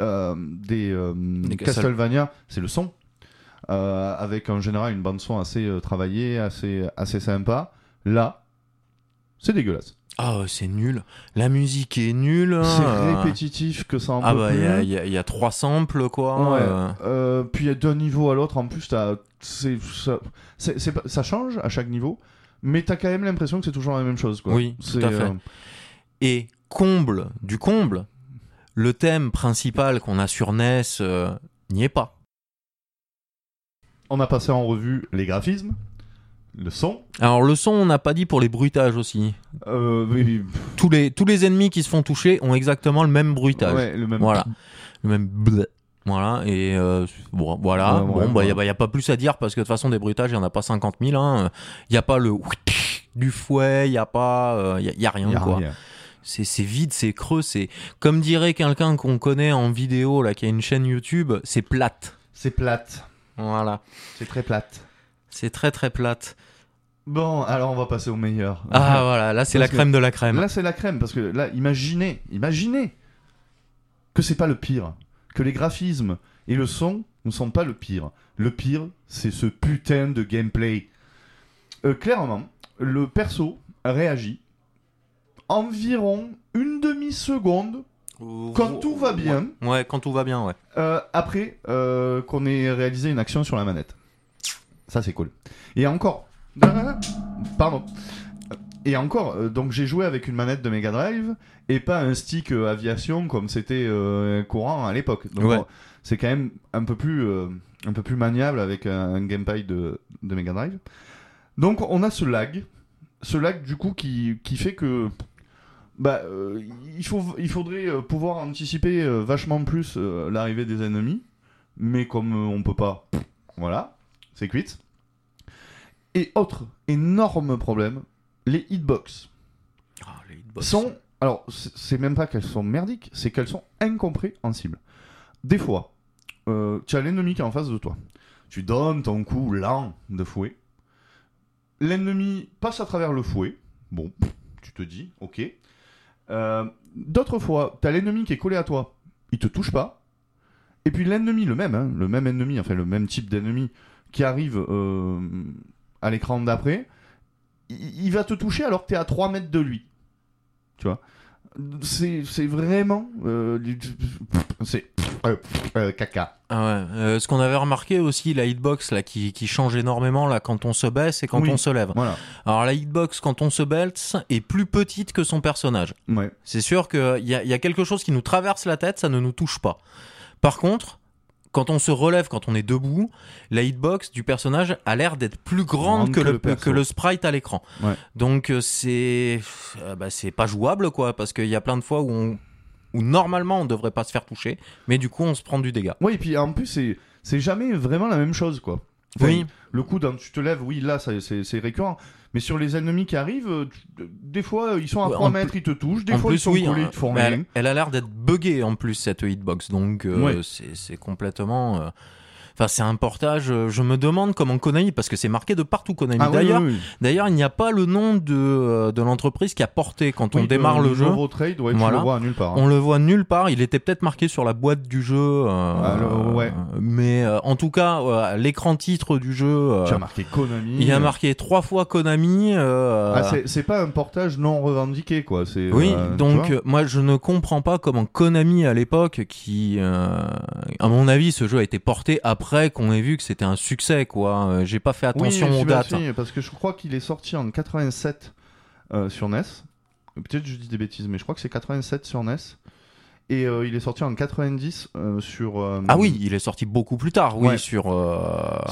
euh, des, euh, Castlevania, c'est le son. Euh, avec en général une bande-son assez euh, travaillée, assez, assez sympa. Là, c'est dégueulasse. ah, c'est nul. La musique est nulle. C'est euh, répétitif que ça en Ah bah, il y a, il y a- il y a trois samples, quoi. Ouais. euh. Euh, puis d'un niveau à l'autre, en plus, c'est, c'est- c'est ça change à chaque niveau, mais t'as quand même l'impression que c'est toujours la même chose. Quoi. Oui, tout à fait. euh, Et comble du comble, le thème principal qu'on a sur NES euh, n'y est pas. on a passé en revue les graphismes, le son. Alors le son, on n'a pas dit pour les bruitages aussi. Euh, oui, Tous les, tous les ennemis qui se font toucher ont exactement le même bruitage. ouais, le même. Voilà. Le même bleh. Voilà, et euh, bon, voilà. Ouais, ouais, bon, bah, il ouais. n'y a, pas plus à dire parce que de toute façon, des bruitages, il n'y en a pas 50 000. Il n'y a pas le du fouet, il n'y a pas. Il y, a, y a rien, Y a quoi. rien. C'est c'est vide, c'est creux, c'est. Comme dirait quelqu'un qu'on connaît en vidéo, là, qui a une chaîne YouTube, c'est plate. C'est plate. Voilà. C'est très plate. C'est très très plate. Bon, alors on va passer au meilleur. Ah voilà, là c'est la que crème de la crème. Là, c'est la crème parce que là, imaginez, imaginez que c'est pas le pire, que les graphismes et le son ne sont pas le pire. Le pire, c'est ce putain de gameplay. Euh, clairement, le perso réagit environ une demi-seconde quand tout va bien. Ouais, quand tout va bien, ouais. euh, après euh, qu'on ait réalisé une action sur la manette. Ça, c'est cool. Et encore. Pardon. Et encore, euh, donc j'ai joué avec une manette de Mega Drive et pas un stick euh, aviation comme c'était euh, courant à l'époque. Donc Ouais. c'est quand même un peu plus, un peu plus maniable avec un, un gamepad de, de Mega Drive. Donc on a ce lag, ce lag du coup qui, qui fait que bah, il, faut, il faudrait pouvoir anticiper vachement plus l'arrivée des ennemis, mais comme on peut pas, voilà, c'est cuite. Et autre énorme problème, les hitbox Ah, les hitbox. sont. Alors, c'est c'est même pas qu'elles sont merdiques, c'est qu'elles sont incompréhensibles. Des fois, euh, tu as l'ennemi qui est en face de toi. Tu donnes ton coup lent de fouet. L'ennemi passe à travers le fouet. Bon, tu te dis, ok. Euh, D'autres fois, tu as l'ennemi qui est collé à toi. Il te touche pas. Et puis l'ennemi, le même, hein, le même ennemi, enfin le même type d'ennemi qui arrive euh, à l'écran d'après, il, il va te toucher alors que tu es à 3 mètres de lui. Tu vois? C'est c'est vraiment. euh, c'est. euh, euh, caca. Ah ouais. Ce qu'on avait remarqué aussi, la hitbox là, qui, qui change énormément là, quand on se baisse et quand Oui. on se lève. Voilà. Alors la hitbox, quand on se baisse, est plus petite que son personnage. Ouais. C'est sûr qu'il y y a quelque chose qui nous traverse la tête, ça ne nous touche pas. Par contre, quand on se relève, quand on est debout, la hitbox du personnage a l'air d'être plus grande que, que le, que sprite à l'écran. Ouais. Donc euh, c'est euh, bah, c'est pas jouable quoi, parce qu'il y a plein de fois où, on, où normalement on devrait pas se faire toucher, mais du coup on se prend du dégât. Oui, et puis en plus, c'est c'est jamais vraiment la même chose, quoi. Enfin, Oui. Le coup d'un tu te lèves, oui, là, c'est c'est récurrent. Mais sur les ennemis qui arrivent, euh, tu- des fois, ils sont à Ouais, 3 en mètres, ils te touchent. Des fois, plus, ils sont oui, collés, ils te font elle, elle a l'air d'être buggée en plus cette hitbox, donc euh, Ouais. c'est complètement. euh, Enfin, c'est un portage. euh, Je me demande comment Konami, parce que c'est marqué de partout Konami. Ah D'ailleurs, oui, oui. D'ailleurs, il n'y a pas le nom de, euh, de l'entreprise qui a porté quand on démarre euh, le jeu. Novo Trade, ouais, Voilà. le vois nulle part. hein. On le voit nulle part. Il était peut-être marqué sur la boîte du jeu. euh, Alors, ouais. Mais euh, en tout cas, euh, l'écran titre du jeu, Tu as marqué Konami. il a marqué trois fois Konami. euh, Ah, c'est- c'est pas un portage non revendiqué, quoi. C'est, oui, donc moi je ne comprends pas comment Konami à l'époque, qui, euh, à mon avis, ce jeu a été porté après qu'on ait vu que c'était un succès, quoi. Euh, J'ai pas fait attention oui, aux dates. parce que je crois qu'il est sorti en 87 euh, sur NES. Peut-être je dis des bêtises, mais je crois que c'est 87 sur NES. Et euh, il est sorti en 90 euh, sur. euh, Ah oui, il est sorti beaucoup plus tard, oui, Ouais. sur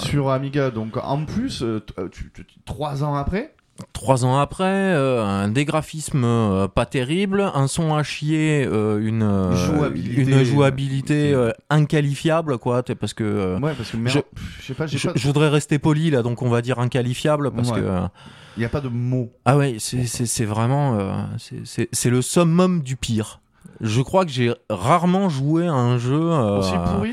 Sur Amiga. Donc en plus, t- tu, tu- tu- trois ans après. Trois ans après, euh, un des graphismes euh, pas terrible, un son à chier, euh, une, euh, Jouabilité. une jouabilité inqualifiable, quoi. Parce que Ouais, parce que merde, je- je sais pas, j'ai je, pas. je voudrais rester poli là, donc on va dire inqualifiable parce Ouais. que Il n'y a pas de mots. ah ouais, c'est vraiment c'est- le summum du pire. Je crois que j'ai rarement joué à un jeu Aussi pourri.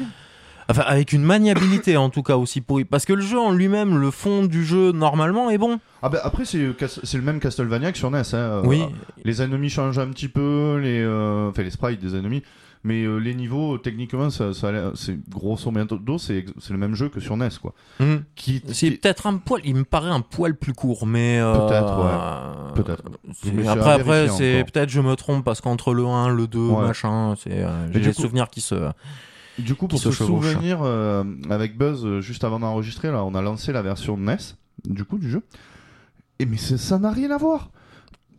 Enfin avec une maniabilité en tout cas aussi pourri parce que le jeu en lui-même, le fond du jeu normalement est bon. Ah bah après c'est le même Castlevania que sur NES. hein, euh, oui, Les ennemis changent un petit peu, les, euh, enfin les sprites des ennemis, mais euh, les niveaux techniquement ça, ça c'est grosso modo c'est c'est le même jeu que sur NES quoi. Mhm. Qui, C'est peut-être un poil, il me paraît un poil plus court, mais euh, Peut-être, ouais. Peut-être. Après, après, c'est peut-être je me trompe parce qu'entre le 1, le 2, Ouais. machin, c'est euh, j'ai des coup- souvenirs qui se. Du coup, pour se souvenir, euh, avec Buzz, euh, juste avant d'enregistrer, là, on a lancé la version NES, du coup, du jeu. Et mais ça n'a rien à voir.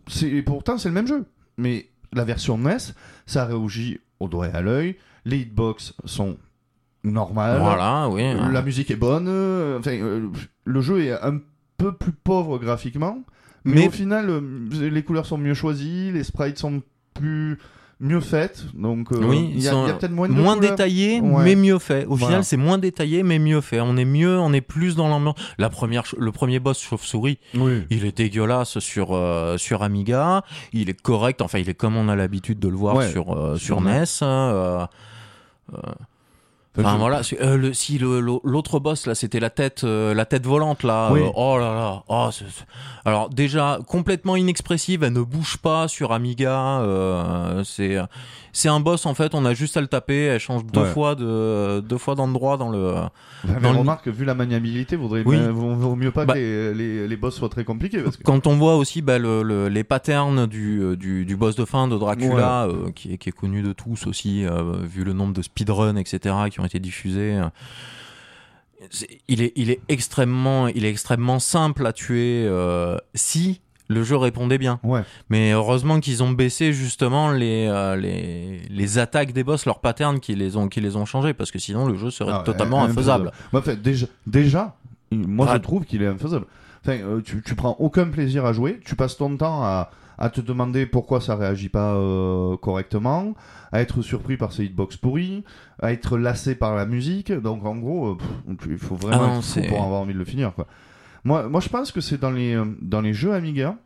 C'est et pourtant c'est le même jeu. Mais la version NES, ça réagit au doigt et à l'œil. Les hitbox sont normales. Voilà, oui. Euh, La musique est bonne. euh, enfin, euh, le jeu est un peu plus pauvre graphiquement, mais, Mais- au final, euh, les couleurs sont mieux choisies, les sprites sont plus mieux faites. Donc, euh, Oui, il y a, a peut-être moins de Moins détaillé, Ouais. mais mieux fait. Au Voilà. final, c'est moins détaillé, mais mieux fait. On est mieux, on est plus dans l'ambiance. La première, le premier boss chauve-souris, Oui. il est dégueulasse sur euh, sur Amiga. Il est correct. Enfin, il est comme on a l'habitude de le voir Ouais, sur euh, sur sur NES. euh, Enfin voilà, euh, le, si l'autre boss là, c'était la tête, euh, la tête volante là. Oui. euh, oh là là. Oh, Alors déjà complètement inexpressive, elle ne bouge pas sur Amiga. c'est c'est un boss en fait. On a juste à le taper. Elle change deux Ouais. fois de deux fois d'endroit dans le. Mais dans le- remarque, vu la maniabilité, vaudrait Oui. vaut, vaut mieux pas Bah- que les, les, les boss soient très compliqués. Parce que... Quand on voit aussi bah, le- le- les patterns du, du, du boss de fin de Dracula, qui, est, qui est connu de tous aussi, vu le nombre de speedruns, etc., qui ont été diffusés. euh, il, est, il, est extrêmement, il est extrêmement simple à tuer euh, si le jeu répondait bien. Ouais. Mais heureusement qu'ils ont baissé justement les, euh, les, les attaques des boss, leurs patterns qui les ont, qui les ont changés, parce que sinon le jeu serait Ah, totalement infaisable. Bah, fait, déjà, déjà, moi Ah. je trouve qu'il est infaisable. Enfin, euh, tu, tu prends aucun plaisir à jouer, tu passes ton temps à, à te demander pourquoi ça réagit pas euh, correctement, à être surpris par ces hitbox pourris, à être lassé par la musique. Donc en gros, euh, pff, il faut vraiment Ah non, être fou c'est- pour avoir envie de le finir. Quoi. Moi, moi je pense que c'est dans les, euh, dans les jeux Amiga,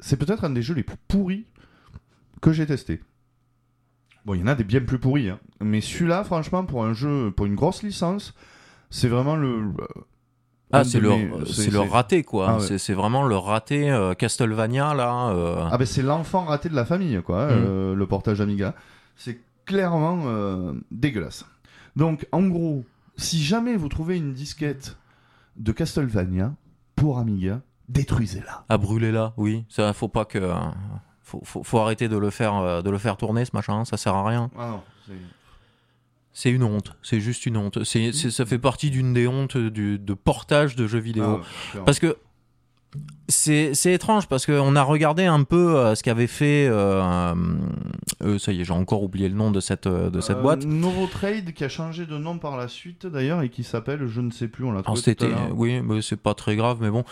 c'est peut-être un des jeux les plus pourris que j'ai testé. Bon, il y en a des bien plus pourris, hein. mais celui-là, franchement, pour un jeu, pour une grosse licence, c'est vraiment le. Ah, c'est le, mes- c'est raté, quoi. Ah ouais. C'est- vraiment le raté euh, Castlevania, là. euh. Ah ben c'est l'enfant raté de la famille, quoi, Mm. euh, le portage Amiga. C'est clairement euh, dégueulasse. Donc, en gros, si jamais vous trouvez une disquette de Castlevania pour Amiga, détruisez-la. à brûler là, oui. Ça, faut pas que. Faut, faut, faut arrêter de le faire, de le faire tourner, ce machin. Ça sert à rien. Ah non, C'est une honte. C'est juste une honte. C'est, ça fait partie d'une des hontes du, de portage de jeux vidéo. Ah Parce que c'est, étrange parce qu'on a regardé un peu euh, ce qu'avait fait. euh, euh, ça y est, j'ai encore oublié le nom de cette, euh, de cette boîte. Novo Trade qui a changé de nom par la suite d'ailleurs et qui s'appelle, je ne sais plus, on l'a trouvé tout à c'était, l'heure. oui, mais c'est pas très grave, mais bon,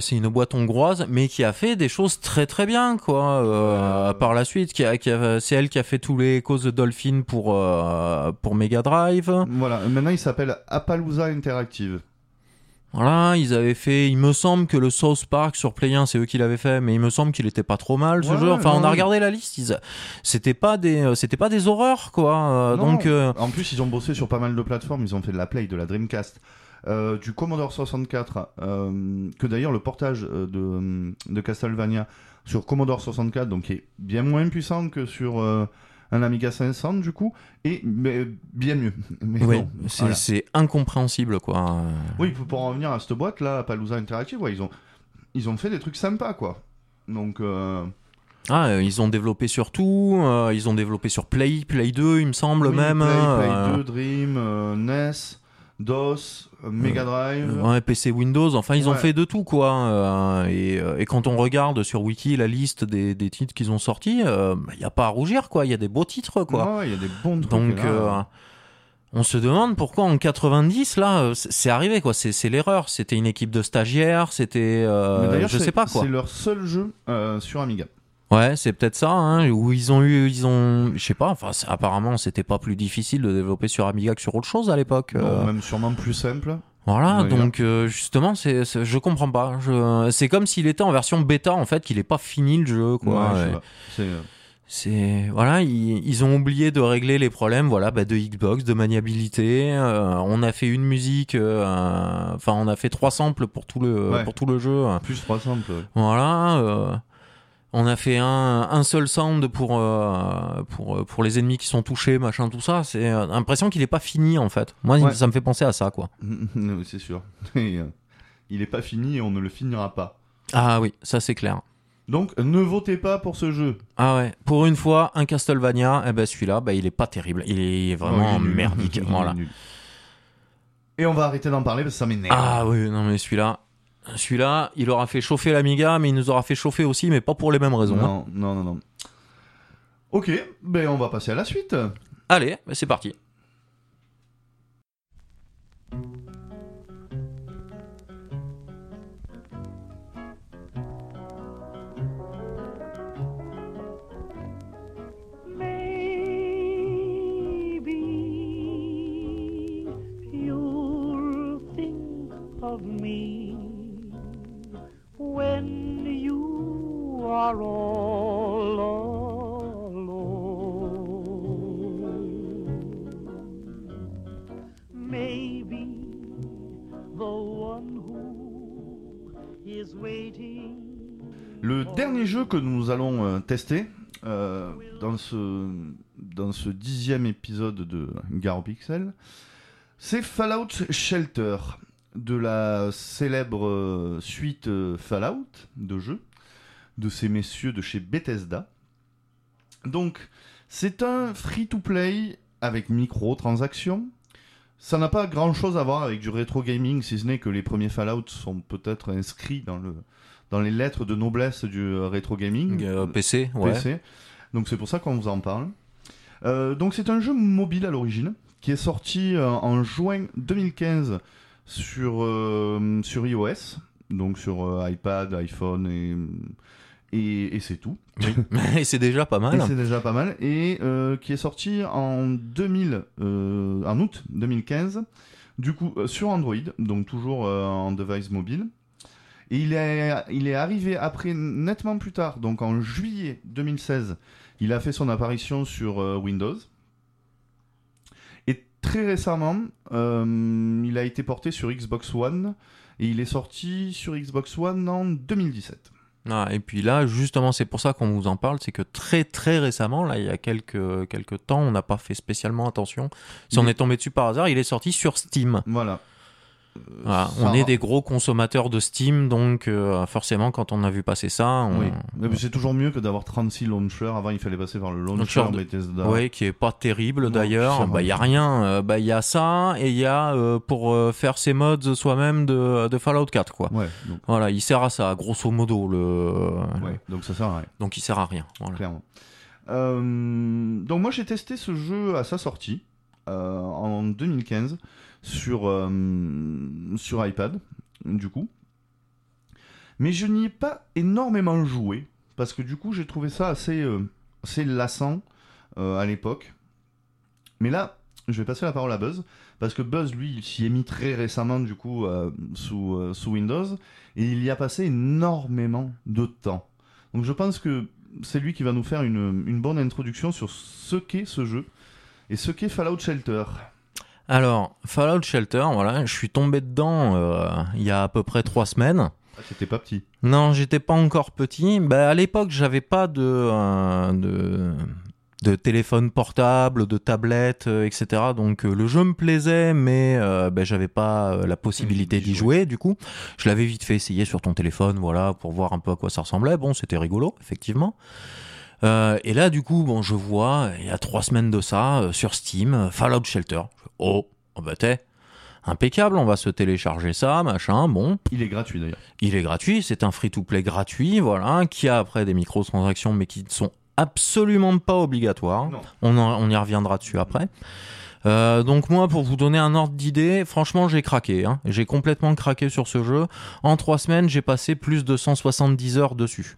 c'est une boîte hongroise, mais qui a fait des choses très très bien, quoi. Par la suite, qui a, qui a- c'est elle qui a fait tous les causes de Dolphin pour pour Mega Drive. Voilà, maintenant il s'appelle Appaloosa Interactive. Voilà, ils avaient fait, il me semble que le South Park sur Play 1, c'est eux qui l'avaient fait, mais il me semble qu'il était pas trop mal ce Ouais, jeu. Enfin, non, on a regardé la liste, ils c'était pas des, euh, c'était pas des horreurs, quoi. euh, Non. donc. euh, En plus, ils ont bossé sur pas mal de plateformes. Ils ont fait de la Play, de la Dreamcast, euh, du Commodore 64, euh, que d'ailleurs le portage de, de Castlevania sur Commodore 64, donc qui est bien moins puissant que sur euh, un Amiga 500 du coup, et mais, bien mieux. Mais oui, bon, c'est voilà. incompréhensible, quoi. Oui, pour, en revenir à cette boîte là, Palooza Interactive, ouais, ils ont ils ont fait des trucs sympas quoi. Donc euh, Ah, euh, ils ont développé sur tout, euh, ils ont développé sur Play, Play 2, il me semble oui, même. Play, Play euh, 2, Dream, NES, DOS, euh, Mega Drive. Ouais, PC Windows, enfin ils ont fait de tout quoi. euh, et, euh, et quand on regarde sur Wiki la liste des, des titres qu'ils ont sortis, il n'y a pas à rougir quoi, il y a des beaux titres quoi. Ouais, il y a des bons trucs. Donc euh, on se demande pourquoi en 90 là euh, c'est arrivé quoi, c'est l'erreur, c'était une équipe de stagiaires, c'était euh, je sais pas quoi. C'est leur seul jeu euh, sur Amiga. Ouais, c'est peut-être ça, hein, où ils ont eu, ils ont, je sais pas, enfin, apparemment, c'était pas plus difficile de développer sur Amiga que sur autre chose à l'époque. Euh, même sûrement plus simple. voilà, donc euh, justement, c'est, c'est- je comprends pas. Je, c'est comme s'il était en version bêta, en fait, qu'il est pas fini le jeu, quoi. Ouais. C'est, euh, C'est, voilà, ils, ils ont oublié de régler les problèmes, voilà, bah, de Xbox, de maniabilité. euh, on a fait une musique, enfin, on a fait trois samples pour tout le, pour tout le jeu. plus trois simples. ouais. Voilà. Euh, on a fait un, un seul sound pour, euh, pour, pour les ennemis qui sont touchés, machin, tout ça. C'est euh, l'impression qu'il est pas fini en fait. Moi, Ouais. ça me fait penser à ça, quoi. Oui, c'est sûr. Euh, il est pas fini et on ne le finira pas. Ah oui, ça c'est clair. Donc ne votez pas pour ce jeu. Ah ouais, pour une fois, un Castlevania, eh ben celui-là, bah, il est pas terrible. Il est vraiment Oh, il est nul. merdique. Voilà. Et on va arrêter d'en parler parce que ça m'énerve. Ah oui, non mais celui-là, celui-là, il aura fait chauffer l'Amiga, mais il nous aura fait chauffer aussi, mais pas pour les mêmes raisons. hein. non, non, non, non. Ok, ben on va passer à la suite. Allez, bah, c'est parti. Le dernier jeu que nous allons euh, tester euh, dans, ce, dixième épisode de Garo Pixel, c'est Fallout Shelter de la célèbre euh, suite Fallout de jeux de ces messieurs de chez Bethesda. Donc, c'est un free-to-play avec micro-transactions. Ça n'a pas grand-chose à voir avec du rétro gaming, si ce n'est que les premiers Fallout sont peut-être inscrits dans, le, dans les lettres de noblesse du euh, rétro gaming. Euh, PC, ouais. PC. Donc c'est pour ça qu'on vous en parle. Euh, donc c'est un jeu mobile à l'origine qui est sorti euh, en juin 2015 sur, euh, sur iOS, donc sur euh, iPad, iPhone et, et, et c'est tout. Et c'est déjà pas Et mal. c'est déjà pas mal. Et euh, qui est sorti en 2000, euh, en août 2015, du coup euh, sur Android, donc toujours en device mobile. Et il est, il est arrivé après nettement plus tard, donc en juillet 2016, il a fait son apparition sur Windows. Et très récemment, il a été porté sur Xbox One et il est sorti sur Xbox One en 2017. Ah, et puis là, justement, c'est pour ça qu'on vous en parle, c'est que très très récemment, là, il y a quelques, quelques temps, on n'a pas fait spécialement attention. Si on est tombé dessus par hasard, il est sorti sur Steam. Voilà. Euh, Voilà, ça on est des gros consommateurs de Steam, donc euh, forcément, quand on a vu passer ça, on... Oui, mais c'est toujours mieux que d'avoir 36 launchers. Avant, il fallait passer par le launcher Launcher de- Bethesda. Ouais, qui est pas terrible d'ailleurs. Bah, il y a rien. Euh, Bah, il y a ça et il y a euh, pour euh, faire ses mods soi-même de, de Fallout 4, quoi. Ouais, donc, Voilà, il sert à ça, grosso modo. Le... ouais, donc ça sert à rien, Donc il sert à rien. Voilà. clairement. Donc moi, j'ai testé ce jeu à sa sortie en 2015 sur, euh, sur iPad, du coup. Mais je n'y ai pas énormément joué parce que du coup, j'ai trouvé ça assez, euh, assez lassant euh, à l'époque. Mais là, je vais passer la parole à Buzz parce que Buzz, lui, il s'y est mis très récemment du coup sous, sous Windows et il y a passé énormément de temps. Donc je pense que c'est lui qui va nous faire une, une bonne introduction sur ce qu'est ce jeu et ce qu'est Fallout Shelter. Alors, Fallout Shelter, voilà, je suis tombé dedans euh, il y a à peu près trois semaines. Ah, C'était pas petit. Non, j'étais pas encore petit. Bah, à l'époque, j'avais pas de, euh, de de téléphone portable, de tablette, euh, etc. Donc euh, le jeu me plaisait, mais euh, ben, j'avais pas la possibilité D'y d'y jouer. Du coup, je l'avais vite fait essayer sur ton téléphone, voilà, pour voir un peu à quoi ça ressemblait. Bon, c'était rigolo, effectivement. Euh, et là, du coup, bon, je vois, il y a trois semaines de ça, euh, sur Steam, Fallout Shelter. Oh, oh bah t'es impeccable, on va se télécharger ça, machin, bon. Il est gratuit d'ailleurs. Il est gratuit, c'est un free-to-play gratuit, voilà, qui a après des microtransactions, mais qui ne sont absolument pas obligatoires. On, en- on y reviendra dessus après. Euh, donc moi, pour vous donner un ordre d'idée, franchement, j'ai craqué. hein. J'ai complètement craqué sur ce jeu. En trois semaines, j'ai passé plus de 170 heures dessus.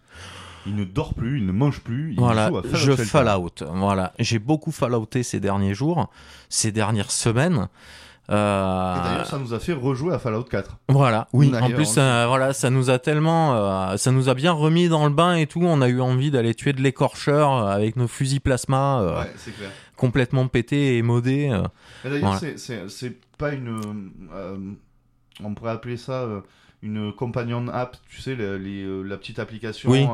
Il ne dort plus, il ne mange plus, il voilà, joue à je. Fallout. Voilà, j'ai beaucoup Fallouté ces derniers jours, ces dernières semaines. Euh, Et d'ailleurs, ça nous a fait rejouer à Fallout 4. Voilà, oui. En plus, ça, voilà, ça nous a tellement, euh, ça nous a bien remis dans le bain et tout. On a eu envie d'aller tuer de l'écorcheur euh, avec nos fusils plasma euh, Ouais, clair. complètement pétés et modés. euh. D'ailleurs, Voilà. c'est- pas une. euh, on pourrait appeler ça euh, une companion app, tu sais, les, les, euh, la petite application. Oui.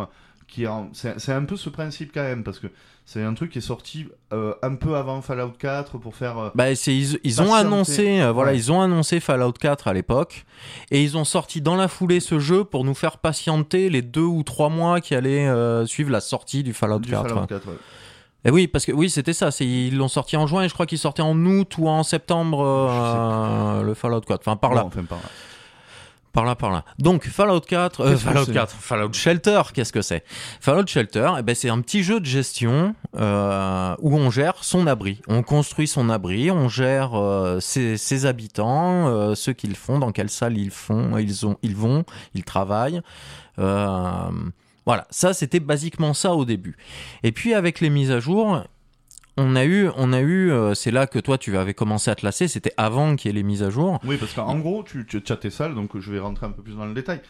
Qui c'est un peu ce principe quand même, parce que c'est un truc qui est sorti euh, un peu avant Fallout 4 pour faire. euh, Bah, c'est, ils, ils ont annoncé, euh, voilà, Ouais. ils ont annoncé Fallout 4 à l'époque, et ils ont sorti dans la foulée ce jeu pour nous faire patienter les deux ou trois mois qui allaient suivre la sortie du Fallout du 4. Fallout 4. ouais. Et oui, parce que oui, c'était ça. Ils l'ont sorti en juin et je crois qu'il sortait en août ou en septembre le Fallout 4. Enfin, par là. Bon, enfin, par là. Par là, par là. Donc, Fallout 4, euh, Fallout c'est 4, Fallout Shelter, qu'est-ce que c'est? Fallout Shelter, eh ben, c'est un petit jeu de gestion euh, où on gère son abri. On construit son abri, on gère euh, ses, ses habitants, ce qu'ils font, dans quelle salle ils font, ils ont, ils vont, ils travaillent. Voilà, ça c'était basiquement ça au début. Et puis avec les mises à jour, on a eu, on a eu, euh, c'est là que toi tu avais commencé à te lasser. C'était avant qu'il y ait les mises à jour. Oui, parce qu'en gros, tu, tu as tes salles, donc je vais rentrer un peu plus dans le détail.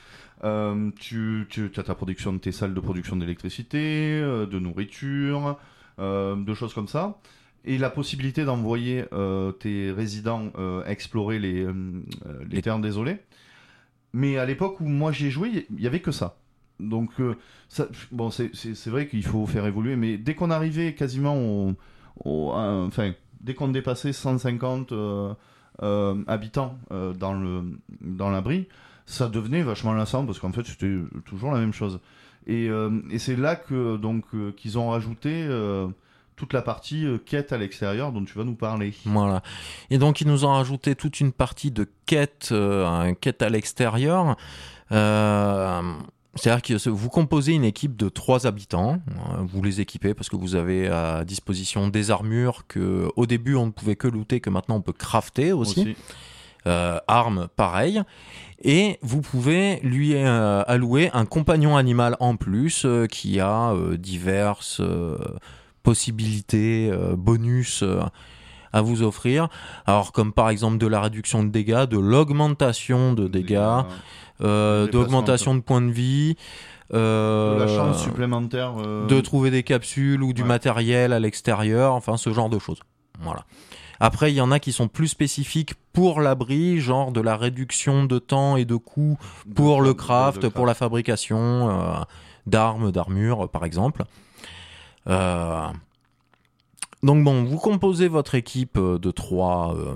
Euh, tu, tu as ta production de tes salles de production d'électricité, euh, de nourriture, euh, de choses comme ça. Et la possibilité d'envoyer euh, tes résidents explorer les, les Les- terres désolées. Mais à l'époque où moi j'ai joué, il y avait que ça. Donc, ça, bon, c'est vrai qu'il faut faire évoluer, mais dès qu'on arrivait quasiment au, enfin, dès qu'on dépassait 150 euh, euh, habitants euh, dans le dans l'abri, ça devenait vachement lassant parce qu'en fait c'était toujours la même chose. Et, c'est là que donc qu'ils ont rajouté toute la partie quête à l'extérieur dont tu vas nous parler. Voilà. Et donc, ils nous ont rajouté toute une partie de quête, quête à l'extérieur. Euh, C'est-à-dire que vous composez une équipe de trois habitants. Euh, Vous les équipez parce que vous avez à disposition des armures que, au début, on ne pouvait que looter, que maintenant on peut crafter aussi. Aussi. Euh, armes, pareil. Et vous pouvez lui euh, allouer un compagnon animal en plus euh, qui a diverses possibilités, bonus à vous offrir. Alors comme par exemple de la réduction de dégâts, de l'augmentation de dégâts, d'augmentation de points de vie. euh, de la chance supplémentaire. euh, de trouver des capsules ou du Ouais. matériel à l'extérieur, enfin ce genre de choses. Voilà. Après, il y en a qui sont plus spécifiques pour l'abri, genre de la réduction de temps et de coûts pour de- le de- craft, pour la fabrication euh, d'armes, d'armures, par exemple. Euh, Donc bon, vous composez votre équipe euh, de trois, euh,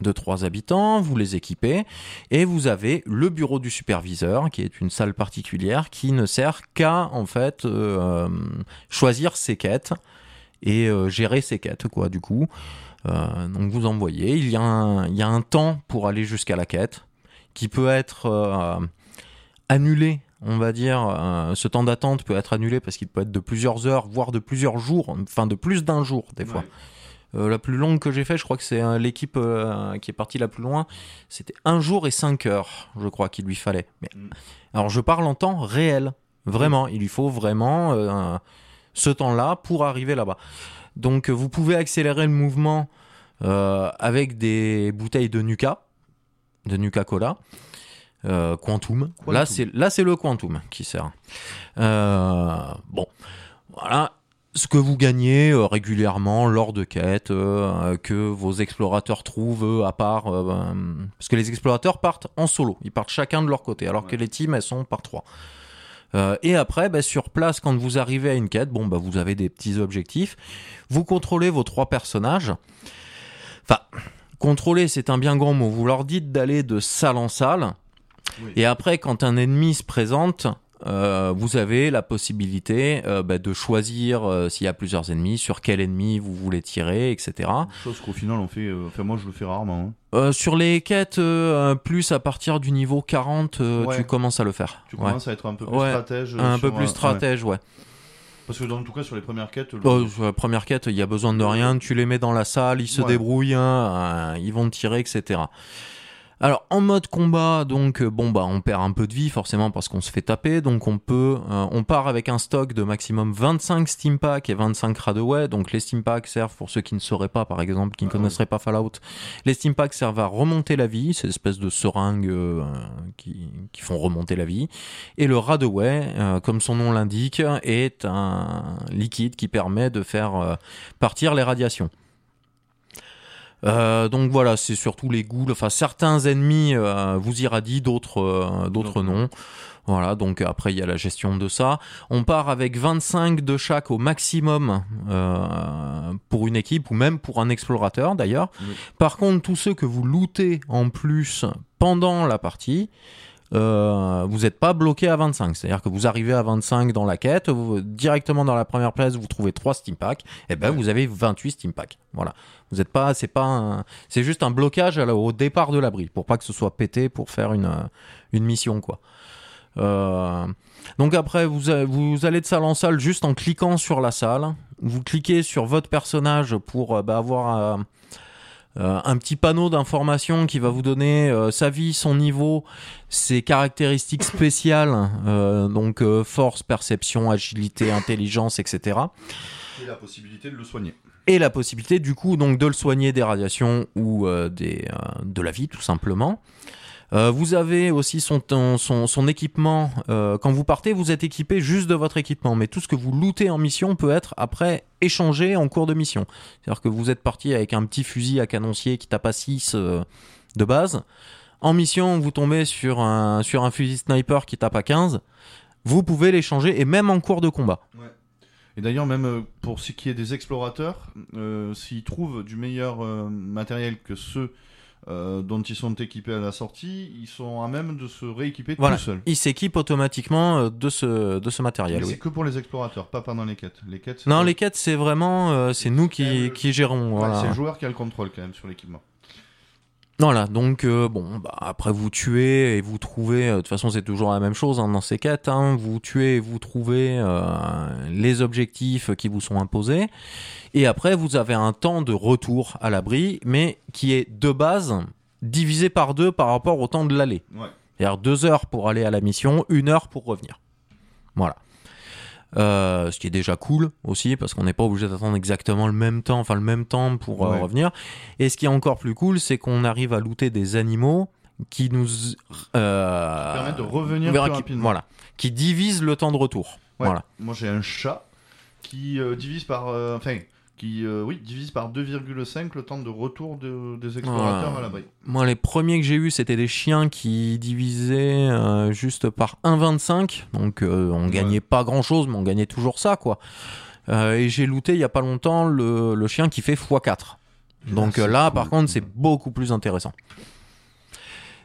de trois habitants, vous les équipez, et vous avez le bureau du superviseur, qui est une salle particulière qui ne sert qu'à en fait euh, choisir ses quêtes et euh, gérer ses quêtes, quoi, du coup. Euh, donc vous envoyez, il y, a un, temps pour aller jusqu'à la quête, qui peut être annulé, on va dire. ce temps d'attente peut être annulé parce qu'il peut être de plusieurs heures, voire de plusieurs jours, enfin de plus d'un jour des fois. Euh, la plus longue que j'ai fait, je crois que c'est euh, l'équipe euh, qui est partie la plus loin. C'était un jour et cinq heures, je crois qu'il lui fallait. Mais, Mm. Alors je parle en temps réel. Vraiment, il lui faut vraiment ce temps-là pour arriver là-bas. Donc vous pouvez accélérer le mouvement avec des bouteilles de Nuka, de Nuka Cola. Quantum. Quantum. Là, c'est là, c'est le Quantum qui sert. Bon, voilà ce que vous gagnez euh, régulièrement lors de quêtes euh, que vos explorateurs trouvent euh, à part euh, parce que les explorateurs partent en solo. Ils partent chacun de leur côté alors que les teams elles sont par trois. Et après bah, sur place quand vous arrivez à une quête bon bah vous avez des petits objectifs. Vous contrôlez vos trois personnages. Enfin contrôler c'est un bien grand mot. Vous leur dites d'aller de salle en salle. Oui. et après quand un ennemi se présente euh, vous avez la possibilité euh, bah, de choisir euh, s'il y a plusieurs ennemis, sur quel ennemi vous voulez tirer, etc. Chose qu'au final on fait. Enfin, moi je le fais rarement. hein. Sur les quêtes, plus à partir du niveau 40, euh, Ouais. tu commences à le faire. Tu Ouais. commences à être un peu plus Ouais. stratège. Un peu plus stratège, ouais. Parce que dans tout cas sur les premières quêtes. le- Oh, sur la première quête, il y a besoin de rien, tu les mets dans la salle, ils se débrouillent, hein, ils vont tirer, etc. Alors en mode combat, donc euh, bon bah on perd un peu de vie forcément parce qu'on se fait taper, donc on peut, euh, on part avec un stock de maximum 25 steam packs et 25 radaway. Donc les steam packs servent pour ceux qui ne sauraient pas, par exemple, qui ne Ah oui. connaisseraient pas Fallout. Les steam packs servent à remonter la vie, ces espèces de seringues euh, qui, qui font remonter la vie. Et le radaway, euh, comme son nom l'indique, est un liquide qui permet de faire euh, partir les radiations. Euh, donc voilà, c'est surtout les ghouls. Enfin, certains ennemis euh, vous irradient, d'autres euh, d'autres D'autres non. Voilà, donc après il y a la gestion de ça. On part avec 25 de chaque au maximum pour une équipe ou même pour un explorateur d'ailleurs. Oui. Par contre, tous ceux que vous lootez en plus pendant la partie, euh, vous n'êtes pas bloqué à 25. C'est-à-dire que vous arrivez à 25 dans la quête, directement dans la première place, vous trouvez 3 steam packs, et ben Ouais. vous avez 28 steam packs. Voilà. Vous n'êtes pas, c'est pas, c'est juste un blocage au départ de l'abri pour pas que ce soit pété pour faire une euh, une mission quoi. Euh, donc après, vous, vous allez de salle en salle juste en cliquant sur la salle. Vous cliquez sur votre personnage pour euh, bah, avoir euh, un petit panneau d'information qui va vous donner euh, sa vie, son niveau, ses caractéristiques spéciales, euh, donc force, perception, agilité, intelligence, etc. Et la possibilité de le soigner. Et la possibilité du coup donc de le soigner des radiations ou des, de la vie tout simplement. Euh, vous avez aussi son, équipement. euh, quand vous partez, vous êtes équipé juste de votre équipement. Mais tout ce que vous lootez en mission peut être après échangé en cours de mission. C'est-à-dire que vous êtes parti avec un petit fusil à canoncier qui tape à 6 euh, de base. En mission, vous tombez sur un, fusil sniper qui tape à 15. Vous pouvez les changer et même en cours de combat. Et d'ailleurs, même pour ce qui est des explorateurs, s'ils trouvent du meilleur matériel que ceux euh, dont ils sont équipés à la sortie, ils sont à même de se rééquiper Voilà. tout seuls. Ils s'équipent automatiquement euh, de ce, de ce matériel. Mais oui. c'est que pour les explorateurs, pas pendant les quêtes. Les quêtes, c'est Non, les quêtes, c'est vraiment, euh, c'est nous qui, qui gérons. Ouais, voilà. C'est le joueur qui a le contrôle quand même sur l'équipement. Voilà, donc euh, bon, bah, après vous tuez et vous trouvez, euh, de toute façon c'est toujours la même chose hein, dans ces quêtes, hein, vous tuez et vous trouvez euh, les objectifs qui vous sont imposés, et après vous avez un temps de retour à l'abri, mais qui est de base divisé par deux par rapport au temps de l'aller. Ouais. C'est-à-dire deux heures pour aller à la mission, une heure pour revenir. Voilà. Euh, ce qui est déjà cool aussi parce qu'on n'est pas obligé d'attendre exactement le même temps, enfin le même temps pour euh, revenir. Et ce qui est encore plus cool, c'est qu'on arrive à looter des animaux qui nous euh, Permettent de revenir plus qui- rapidement. Voilà, qui divisent le temps de retour. Ouais. Voilà. Moi j'ai un chat qui euh, divise par, enfin, qui euh, oui divise par 2,5 le temps de retour de- des explorateurs Voilà. à l'abri. Moi, les premiers que j'ai eus, c'était des chiens qui divisaient euh, juste par 1,25. Donc, euh, on Ouais. gagnait pas grand-chose, mais on gagnait toujours ça, quoi. Euh, et j'ai looté il y a pas longtemps le, le chien qui fait x4. Donc Ah, là, cool. par contre, c'est beaucoup plus intéressant.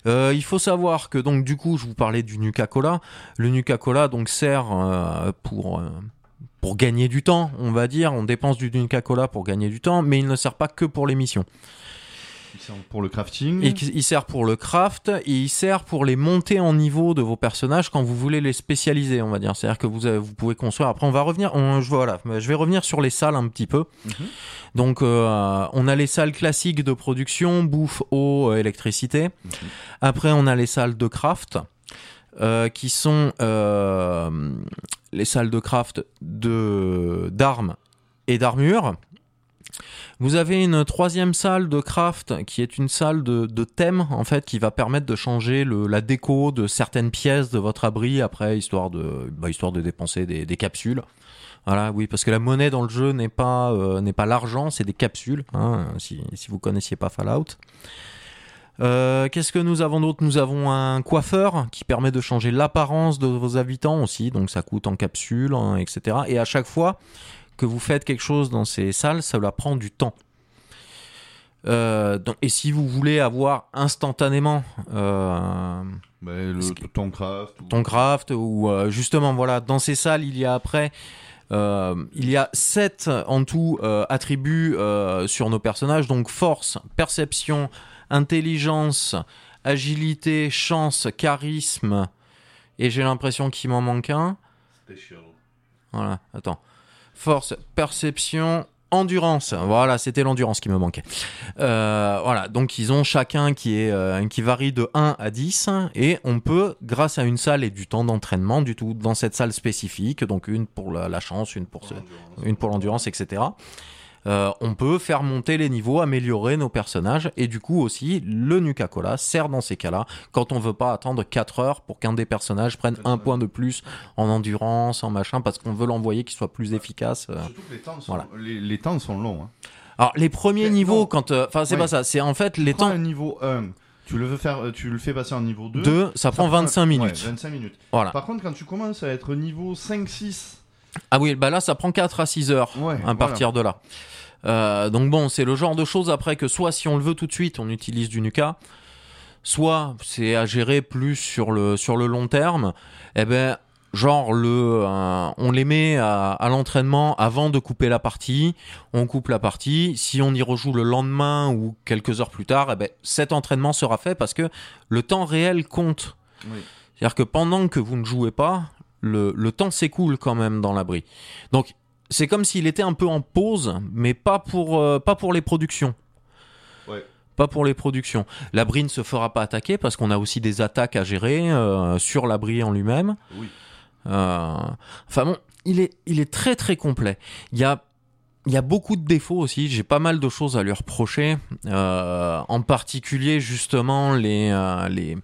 Euh, il faut savoir que donc du coup, je vous parlais du Nuka-Cola. Le Nuka-Cola donc sert euh, pour euh, pour gagner du temps, on va dire. On dépense du Nuka-Cola pour gagner du temps, mais il ne sert pas que pour les missions. Il sert pour le crafting. Et il sert pour le craft et il sert pour les montées en niveau de vos personnages quand vous voulez les spécialiser, on va dire. C'est-à-dire que vous, avez- vous pouvez construire. Après, on va revenir. On, je, voilà, je vais revenir sur les salles un petit peu. Mhm. Donc, euh, on a les salles classiques de production, bouffe, eau, euh, électricité. Mhm. Après, on a les salles de craft. Euh, qui sont euh, les salles de craft d'armes et d'armures. Vous avez une troisième salle de craft qui est une salle de, de thème en fait qui va permettre de changer la déco de certaines pièces de votre abri après histoire de bah, histoire de dépenser des, capsules. Voilà, oui, parce que la monnaie dans le jeu n'est pas euh, pas l'argent, c'est des capsules. hein, si si vous connaissiez pas Fallout. Euh, Qu'est-ce que nous avons d'autre? Nous avons un coiffeur qui permet de changer l'apparence de vos habitants aussi, donc ça coûte en capsule, hein, etc. Et à chaque fois que vous faites quelque chose dans ces salles, ça va prendre du temps. Euh, donc, et si vous voulez avoir instantanément euh, Bah, le, ton craft. ou- ton craft ou euh, justement voilà dans ces salles il y a après il y a sept en tout attributs sur nos personnages donc force perception intelligence agilité chance charisme. Et j'ai l'impression qu'il m'en manque un. Voilà attends. Force perception endurance. Voilà c'était l'endurance qui me manquait. Euh, voilà, donc ils ont chacun qui est euh, qui varie de 1 à 10 et on peut grâce à une salle et du temps d'entraînement du tout dans cette salle spécifique, donc une pour la, la chance, une pour ce- une pour l'endurance, etc. euh, on peut faire monter les niveaux, améliorer nos personnages et du coup aussi le Nuka-Cola sert dans ces cas-là quand on veut pas attendre 4 heures pour qu'un des personnages prenne un point de plus en endurance, en machin parce qu'on veut l'envoyer qu'il soit plus efficace. euh. Surtout que les temps sont, Voilà. les, les temps sont longs. Hein. Alors les premiers niveaux non. quand euh, enfin c'est Ouais. pas ça, c'est en fait les Prends temps un niveau 1, tu le, veux faire, euh, tu le fais passer en niveau 2. 2, ça prend 25 minutes. Ouais, 25 minutes. Voilà. Par contre, quand tu commences à être niveau 5-6, Ah oui, bah là, ça prend 4 à 6 heures Ouais, à voilà. partir de là. Euh, donc bon, c'est le genre de choses après que soit si on le veut tout de suite, on utilise du Nuka, soit c'est à gérer plus sur le, sur le long terme. Eh ben, genre le, euh, on les met à, à l'entraînement avant de couper la partie. On coupe la partie. Si on y rejoue le lendemain ou quelques heures plus tard, eh ben, cet entraînement sera fait parce que le temps réel compte. oui. C'est-à-dire que pendant que vous ne jouez pas, le, le temps s'écoule quand même dans l'abri. Donc c'est comme s'il était un peu en pause, mais pas pour, euh, pas pour les productions. Ouais. Pas pour les productions. L'abri ne se fera pas attaquer parce qu'on a aussi des attaques à gérer euh, sur l'abri en lui-même. Oui. Euh, enfin bon, il est, il est très très complet. Il y a, il y a beaucoup de défauts aussi. J'ai pas mal de choses à lui reprocher. En particulier justement les, les,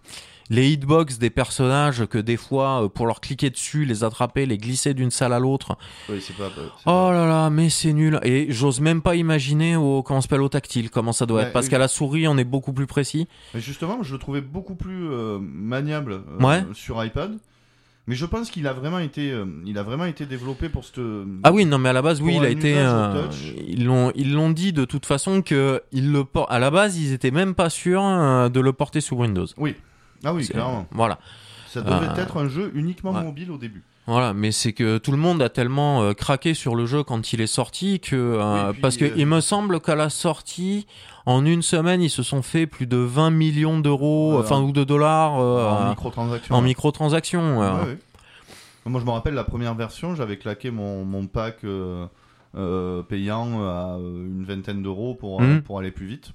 les hitbox des personnages que des fois, euh, pour leur cliquer dessus, les attraper, les glisser d'une salle à l'autre. Oui, c'est pas. Oh pas- là là, mais c'est nul. Et j'ose même pas imaginer au, comment on s'appelle au tactile, comment ça doit Ouais, être. Parce qu'à la souris, on est beaucoup plus précis. Mais justement, je le trouvais beaucoup plus euh, maniable euh, Ouais. sur iPad. Mais je pense qu'il a vraiment été, euh, il a vraiment été développé pour cette. Ah oui, non, mais à la base, oui, il a été. euh, ils l'ont, ils l'ont dit de toute façon que ils le À la base, ils étaient même pas sûrs euh, de le porter sur Windows. Ah oui, clairement. Voilà. Ça devait Euh, être un jeu uniquement ouais. mobile au début. Voilà, mais c'est que tout le monde a tellement euh, craqué sur le jeu quand il est sorti que euh, Oui, puis, parce que euh, il me semble qu'à la sortie, en une semaine, ils se sont fait plus de 20 millions d'euros, enfin ou de dollars en en, microtransactions. microtransactions. Ouais, ouais. Moi, je me rappelle la première version, j'avais claqué mon, mon pack payant à une vingtaine d'euros pour, Mhm. pour aller plus vite.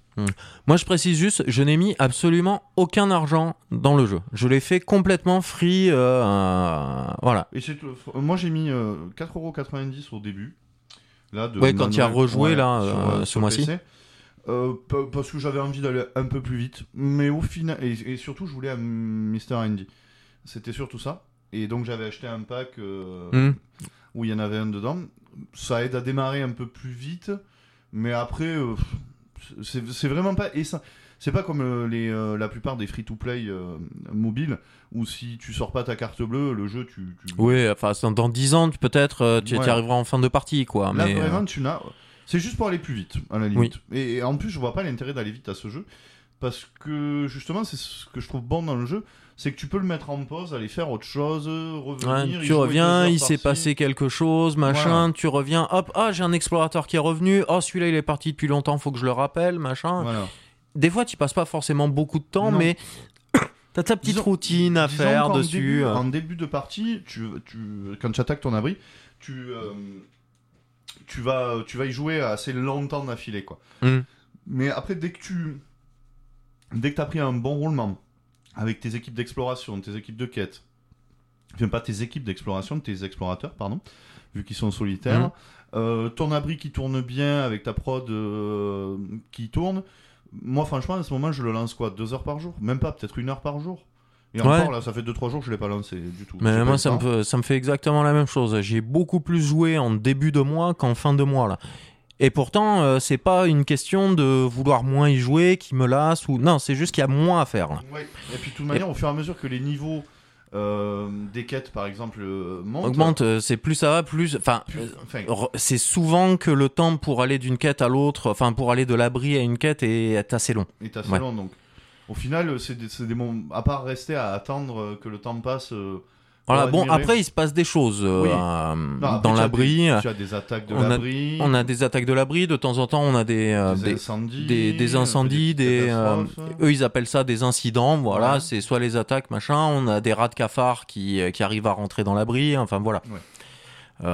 Moi, je précise juste, je n'ai mis absolument aucun argent dans le jeu. Je l'ai fait complètement free. euh, euh, voilà. Et moi, j'ai mis euh, 4,90€ au début. Là, de Ouais, quand as manuel. rejoué, là, sur, euh, euh, ce mois-ci. Parce que j'avais envie d'aller un peu plus vite. Mais au final, et, et surtout, je voulais un Mr. Andy. C'était surtout ça. Et donc, j'avais acheté un pack Hmm. où il y en avait un dedans. Ça aide à démarrer un peu plus vite. Mais après, euh, c'est vraiment pas. Et ça, c'est pas comme euh, les, euh, la plupart des free-to-play euh, mobiles où si tu sors pas ta carte bleue, le jeu, tu. tu... Oui, enfin, dans- dans 10 ans, peut-être, euh, tu Ouais. y arriveras en fin de partie, quoi. Là, mais, vraiment, tu n'as. C'est juste pour aller plus vite, à la limite. Et, et en plus, je vois pas l'intérêt d'aller vite à ce jeu. Parce que, justement, c'est ce que je trouve bon dans le jeu. C'est que tu peux le mettre en pause, aller faire autre chose, revenir. Ouais, tu reviens, il s'est passé quelque chose, machin, tu reviens, hop, ah, j'ai un explorateur qui est revenu, oh, celui-là, il est parti depuis longtemps, faut que je le rappelle, machin. Voilà. Des fois, tu passes pas forcément beaucoup de temps, Non. mais t'as ta petite Disons- routine à faire dessus. Début, euh. En début de partie, tu, tu, quand tu attaques ton abri, tu, euh, tu, vas, tu vas y jouer assez longtemps d'affilée. quoi. Mm. Mais après, dès que tu dès que as pris un bon roulement avec tes équipes d'exploration, tes équipes de quête, enfin pas tes équipes d'exploration, tes explorateurs, pardon, vu qu'ils sont solitaires, Mhm. euh, ton abri qui tourne bien avec ta prod euh, qui tourne, moi franchement à ce moment je le lance quoi Deux heures par jour? Même pas, peut-être une heure par jour. Et Ouais. encore là, ça fait 2-3 jours que je l'ai pas lancé du tout. Mais moi, ça me, ça me fait exactement la même chose. J'ai beaucoup plus joué en début de mois qu'en fin de mois, là. Et pourtant, euh, c'est pas une question de vouloir moins y jouer qui me lasse ou. Non, c'est juste qu'il y a moins à faire. Ouais. Et puis de toute manière, au fur et à mesure que les niveaux euh, des quêtes, par exemple, euh, montent, Augmente, euh, c'est plus ça va, plus. Enfin, plus- enfin, re- c'est souvent que le temps pour aller d'une quête à l'autre, enfin, pour aller de l'abri à une quête est assez long. est assez ouais. long, donc. Au final, c'est des, des moments. À part rester à attendre que le temps passe. euh, Voilà, bon, admirer. après, il se passe des choses euh, Oui. euh, Non, après, dans l'abri. Tu as des attaques de on a- l'abri, On a des attaques de l'abri, de temps en temps, on a des, euh, des, des, incendies, des, des incendies, des, euh, eux ils appellent ça des incidents, voilà, Ouais. c'est soit les attaques, machin, on a des rats de cafards qui, qui arrivent à rentrer dans l'abri, enfin voilà. Ouais.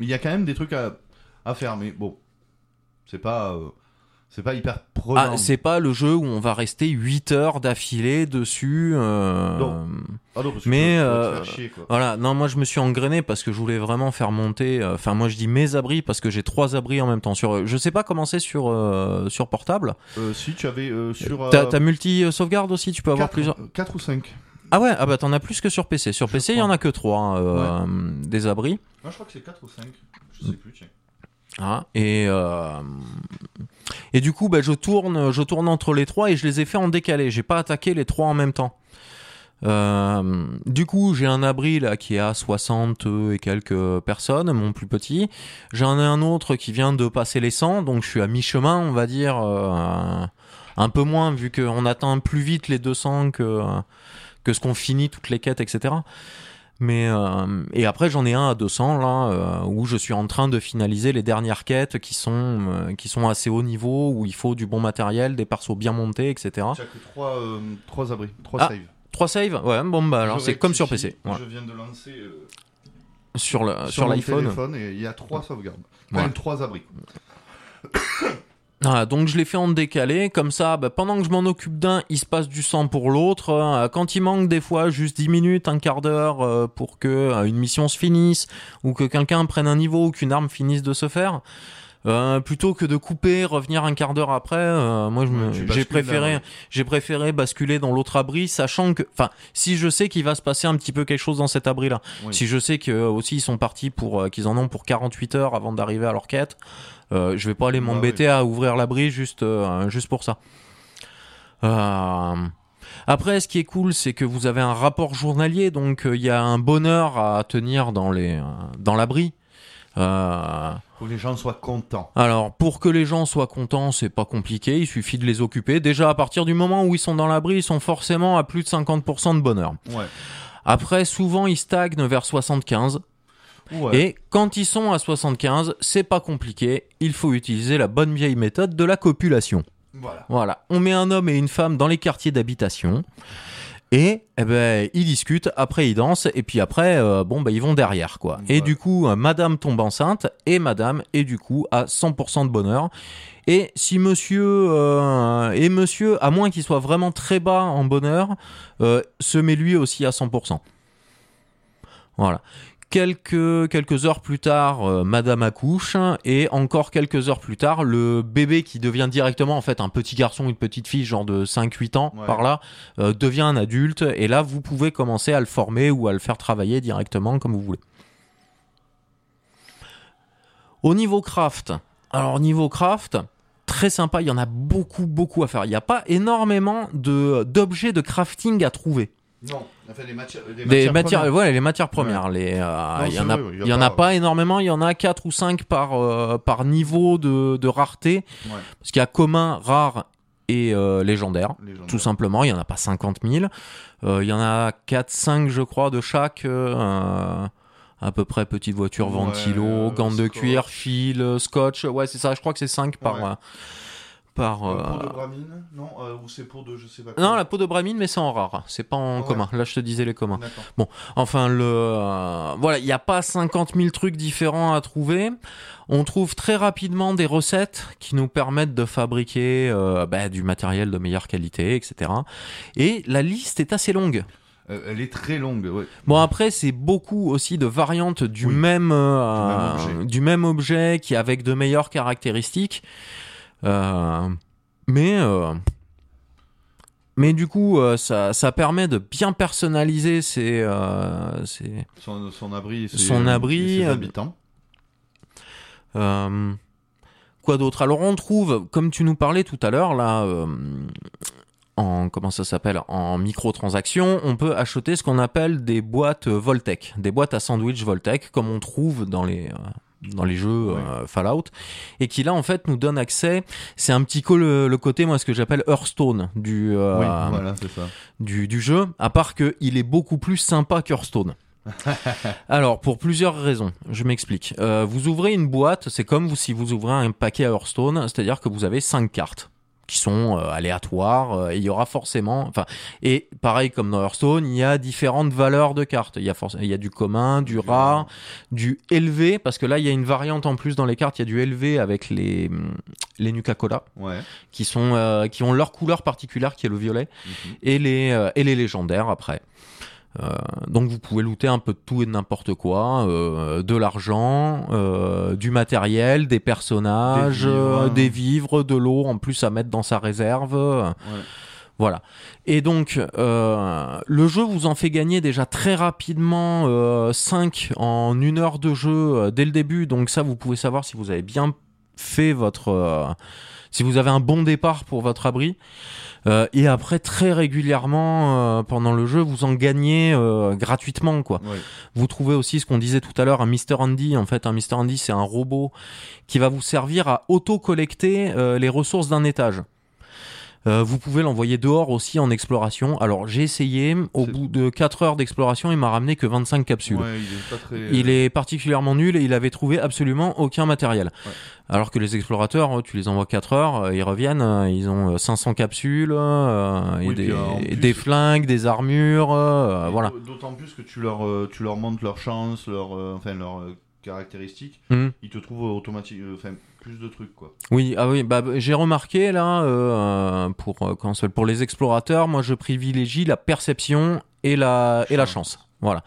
Il y a quand même des trucs à, à faire, mais bon, c'est pas, c'est pas hyper prenant. ah, c'est pas le jeu où on va rester 8 heures d'affilée dessus. euh, Non. Ah non, parce que mais, tu vas- tu vas te euh, faire chier, quoi. Voilà, non, moi je me suis engrainé parce que je voulais vraiment faire monter. euh, Enfin, moi je dis mes abris parce que j'ai trois abris en même temps. Sur, je sais pas comment c'est sur euh, sur portable. Euh, si tu avais euh, sur. T'as euh, t'as multi sauvegarde aussi, tu peux avoir quatre- plusieurs. quatre ou 5 Ah ouais, ah bah t'en as plus que sur PC. Sur Je PC, il y en a que trois euh, des abris. Moi, je crois que c'est 4 ou 5. Je sais plus, tiens. Et euh, et du coup, bah, je tourne, je tourne entre les trois et je les ai fait en décalé. J'ai pas attaqué les trois en même temps. Euh, du coup, j'ai un abri là qui est à 60 et quelques personnes, mon plus petit. J'en ai un autre qui vient de passer les 100, donc je suis à mi-chemin, on va dire, euh, un peu moins vu qu'on atteint plus vite les 200 que que ce qu'on finit toutes les quêtes, etc. Mais euh, et après j'en ai un à 200 là euh, où je suis en train de finaliser les dernières quêtes qui sont euh, qui sont assez haut niveau où il faut du bon matériel, des persos bien montés, etc. Tu as que 3, abris, 3 Ah, saves. Trois saves, ouais bon bah alors c'est comme sur PC. Je viens de lancer sur le sur, l'iPhone. et il y a 3 sauvegardes. Ouais. Enfin, 3 abris. Voilà, donc je l'ai fait en décalé, comme ça, bah, pendant que je m'en occupe d'un, il se passe du sang pour l'autre. Euh, Quand il manque des fois juste 10 minutes, un quart d'heure euh, pour que euh, une mission se finisse, ou que quelqu'un prenne un niveau, ou qu'une arme finisse de se faire, Euh, plutôt que de couper, revenir un quart d'heure après, euh, moi j'ai préféré, j'ai préféré basculer dans l'autre abri, sachant que, enfin, si je sais qu'il va se passer un petit peu quelque chose dans cet abri-là, Oui. si je sais que aussi ils sont partis pour, qu'ils en ont pour 48 heures avant d'arriver à leur quête, je vais pas aller Bah m'embêter à ouvrir l'abri juste, euh, juste pour ça. Euh, Après, ce qui est cool, c'est que vous avez un rapport journalier, donc euh, il y a un bonheur à tenir dans les, euh, dans l'abri. Euh, Faut que les gens soient contents. alors, pour que les gens soient contents, c'est pas compliqué, il suffit de les occuper. Déjà, à partir du moment où ils sont dans l'abri, ils sont forcément à plus de 50% de bonheur. Ouais. Après, souvent, ils stagnent vers 75. Ouais. Et quand ils sont à 75, c'est pas compliqué, il faut utiliser la bonne vieille méthode de la copulation. Voilà. Voilà, on met un homme et une femme dans les quartiers d'habitation. Et eh ben, ils discutent, après ils dansent, et puis après, euh, bon, bah, ils vont derrière, quoi. Et du coup, euh, madame tombe enceinte, et madame est du coup à 100% de bonheur. Et si monsieur, euh, et monsieur, à moins qu'il soit vraiment très bas en bonheur, se met lui aussi à 100%. Voilà. Quelques, quelques heures plus tard, euh, madame accouche, et encore quelques heures plus tard, le bébé qui devient directement en fait un petit garçon, une petite fille, genre de 5-8 ans Ouais. par là, euh, devient un adulte, et là vous pouvez commencer à le former ou à le faire travailler directement comme vous voulez. Au niveau craft, alors niveau craft, très sympa, il y en a beaucoup beaucoup à faire. Il n'y a pas énormément de d'objets de crafting à trouver. Non. Enfin, les matières. Les Des matières, premières. voilà, les matières premières. Les, euh, Non, il y c'est en a, vrai, il y a il y en a pas- énormément. Il y en a quatre ou cinq par euh, par niveau de, de rareté, Ouais. parce qu'il y a commun, rare et euh, légendaire. Légendaire. Tout simplement, il y en a pas 50 000. Euh, il y en a 4 5 je crois de chaque. à peu près petite voiture Ouais, ventilo, euh, gants de cuir, fil, scotch. Ouais, c'est ça. Je crois que c'est 5 par Ouais. Par. Euh, euh, Pour de bramine Non, euh, ou c'est pour de je sais pas quoi. Non, la peau de bramine, mais c'est en rare. C'est pas en Ouais. commun. Là, je te disais les communs. D'accord. Enfin, le euh, voilà, il n'y a pas 50 000 trucs différents à trouver. On trouve très rapidement des recettes qui nous permettent de fabriquer euh, bah, du matériel de meilleure qualité, etc. Et la liste est assez longue. Euh, elle est très longue, ouais. Bon après c'est beaucoup aussi de variantes du Oui. même euh, du même objet qui avec de meilleures caractéristiques. Euh, mais euh, mais du coup euh, ça, ça permet de bien personnaliser ses, euh, ses- Son, son abri et ses, Son abri, et ses habitants. Euh, quoi d'autre? Alors on trouve, comme tu nous parlais tout à l'heure, là, en comment ça s'appelle, en microtransactions, on peut acheter ce qu'on appelle des boîtes Voltec, des boîtes à sandwich Voltec, comme on trouve dans les dans les jeux euh, Fallout, et qui là en fait nous donne accès. C'est un petit peu le, le côté moi ce que j'appelle Hearthstone du euh, oui, voilà, c'est ça. du, du jeu, à part que il est beaucoup plus sympa qu'Hearthstone. Alors, pour plusieurs raisons, je m'explique. Euh, vous ouvrez une boîte, c'est comme vous- si vous ouvrez un paquet à Hearthstone, c'est-à-dire que vous avez cinq cartes qui sont euh, aléatoires, euh, et il y aura forcément, enfin, et pareil comme dans Hearthstone, il y a différentes valeurs de cartes. Il y a forcément, il y a du commun, du rare, du élevé, parce que là, il y a une variante en plus dans les cartes, il y a du élevé avec les, les Nuka-Cola, Ouais. qui sont, euh, qui ont leur couleur particulière, qui est le violet Mhm. et les, euh, et les légendaires après. Euh, donc vous pouvez looter un peu de tout et de n'importe quoi, euh, de l'argent, euh, du matériel, des personnages, Des vivres. des vivres, de l'eau en plus à mettre dans sa réserve. Ouais. Voilà. Et donc euh, le jeu vous en fait gagner déjà très rapidement euh, 5 en une heure de jeu euh, dès le début. Donc ça vous pouvez savoir si vous avez bien fait votre... si vous avez un bon départ pour votre abri. Euh, et après, très régulièrement, euh, pendant le jeu, vous en gagnez euh, gratuitement, quoi. Vous trouvez aussi ce qu'on disait tout à l'heure, un Mr. Andy. En fait, un Mr. Andy, c'est un robot qui va vous servir à auto-collecter euh, les ressources d'un étage. Euh, vous pouvez l'envoyer dehors aussi en exploration. Alors, j'ai essayé. Au bout de 4 heures d'exploration, il m'a ramené que 25 capsules. Ouais, il est pas très. Il est particulièrement nul et il avait trouvé absolument aucun matériel. Ouais. Alors que les explorateurs, tu les envoies 4 heures, euh, ils reviennent, euh, ils ont euh, 500 capsules, euh, et des, plus- des flingues, des armures, euh, voilà. D'autant plus que tu leur, tu leur montres leur chance, leur, enfin caractéristiques. Mhm. Ils te trouvent automatiquement, enfin plus de trucs quoi. Oui, ah oui, bah, j'ai remarqué là, euh, pour, euh, s'appelle, pour les explorateurs, moi je privilégie la perception et la, et la chance. Voilà.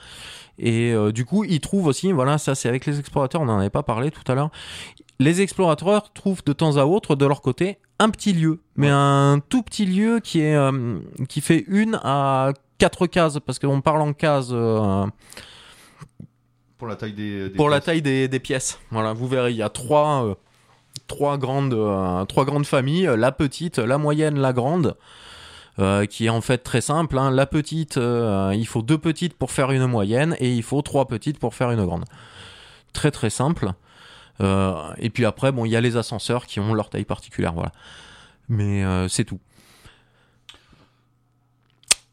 Et euh, du coup, ils trouvent aussi, voilà, ça c'est avec les explorateurs, on n'en avait pas parlé tout à l'heure. Les explorateurs trouvent de temps à autre de leur côté un petit lieu, mais Ouais. un tout petit lieu qui est euh, qui fait une à quatre cases parce qu'on parle en cases Pour la taille des. des pour la pièces. taille des, des pièces. Voilà, vous verrez, il y a trois euh, trois grandes euh, trois grandes familles, la petite, la moyenne, la grande. euh, qui est en fait très simple. hein. La petite, euh, il faut deux petites pour faire une moyenne et il faut trois petites pour faire une grande. Très très simple. Et puis après, bon, il y a les ascenseurs qui ont leur taille particulière, voilà. Mais c'est tout.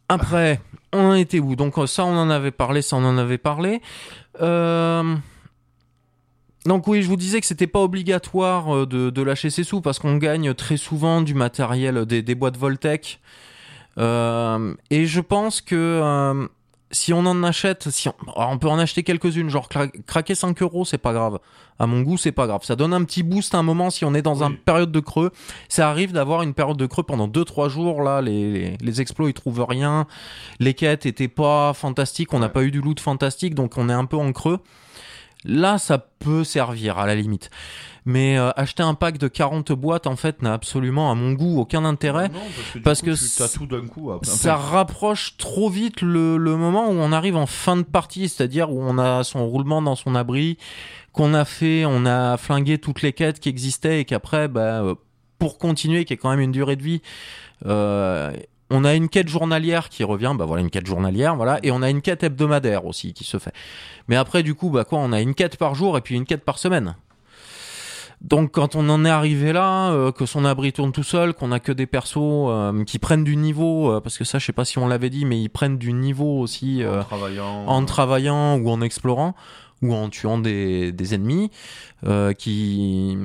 Après, on en était où? Donc ça, on en avait parlé, ça, on en avait parlé. Euh, Donc oui, je vous disais que c'était pas obligatoire euh, de, de lâcher ses sous parce qu'on gagne très souvent du matériel, des, des boîtes Voltec. Euh, et je pense que euh, si on en achète, si on, peut en acheter quelques-unes, genre cra- craquer 5 euros, c'est pas grave. À mon goût, c'est pas grave. Ça donne un petit boost à un moment si on est dans Oui. une période de creux. Ça arrive d'avoir une période de creux pendant 2-3 jours. Là, les, les, les explos, ils trouvent rien. Les quêtes étaient pas fantastiques. On n'a Ouais. pas eu du loot fantastique, donc on est un peu en creux. Là, ça peut servir à la limite. Mais euh, acheter un pack de 40 boîtes, en fait, n'a absolument, à mon goût, aucun intérêt. Non, parce que, parce coup, tu coup. Ça rapproche trop vite le, le moment où on arrive en fin de partie, c'est-à-dire où on a son roulement dans son abri, qu'on a fait, on a flingué toutes les quêtes qui existaient et qu'après, bah, pour continuer, qui est quand même une durée de vie, euh, on a une quête journalière qui revient, bah voilà une quête journalière, voilà, et on a une quête hebdomadaire aussi qui se fait. Mais après, du coup, bah quoi, on a une quête par jour et puis une quête par semaine. Donc quand on en est arrivé là, euh, que son abri tourne tout seul, qu'on a que des persos euh, qui prennent du niveau, euh, parce que ça je sais pas si on l'avait dit, mais ils prennent du niveau aussi euh, en travaillant. en travaillant ou en explorant ou en tuant des, des ennemis, euh, qui,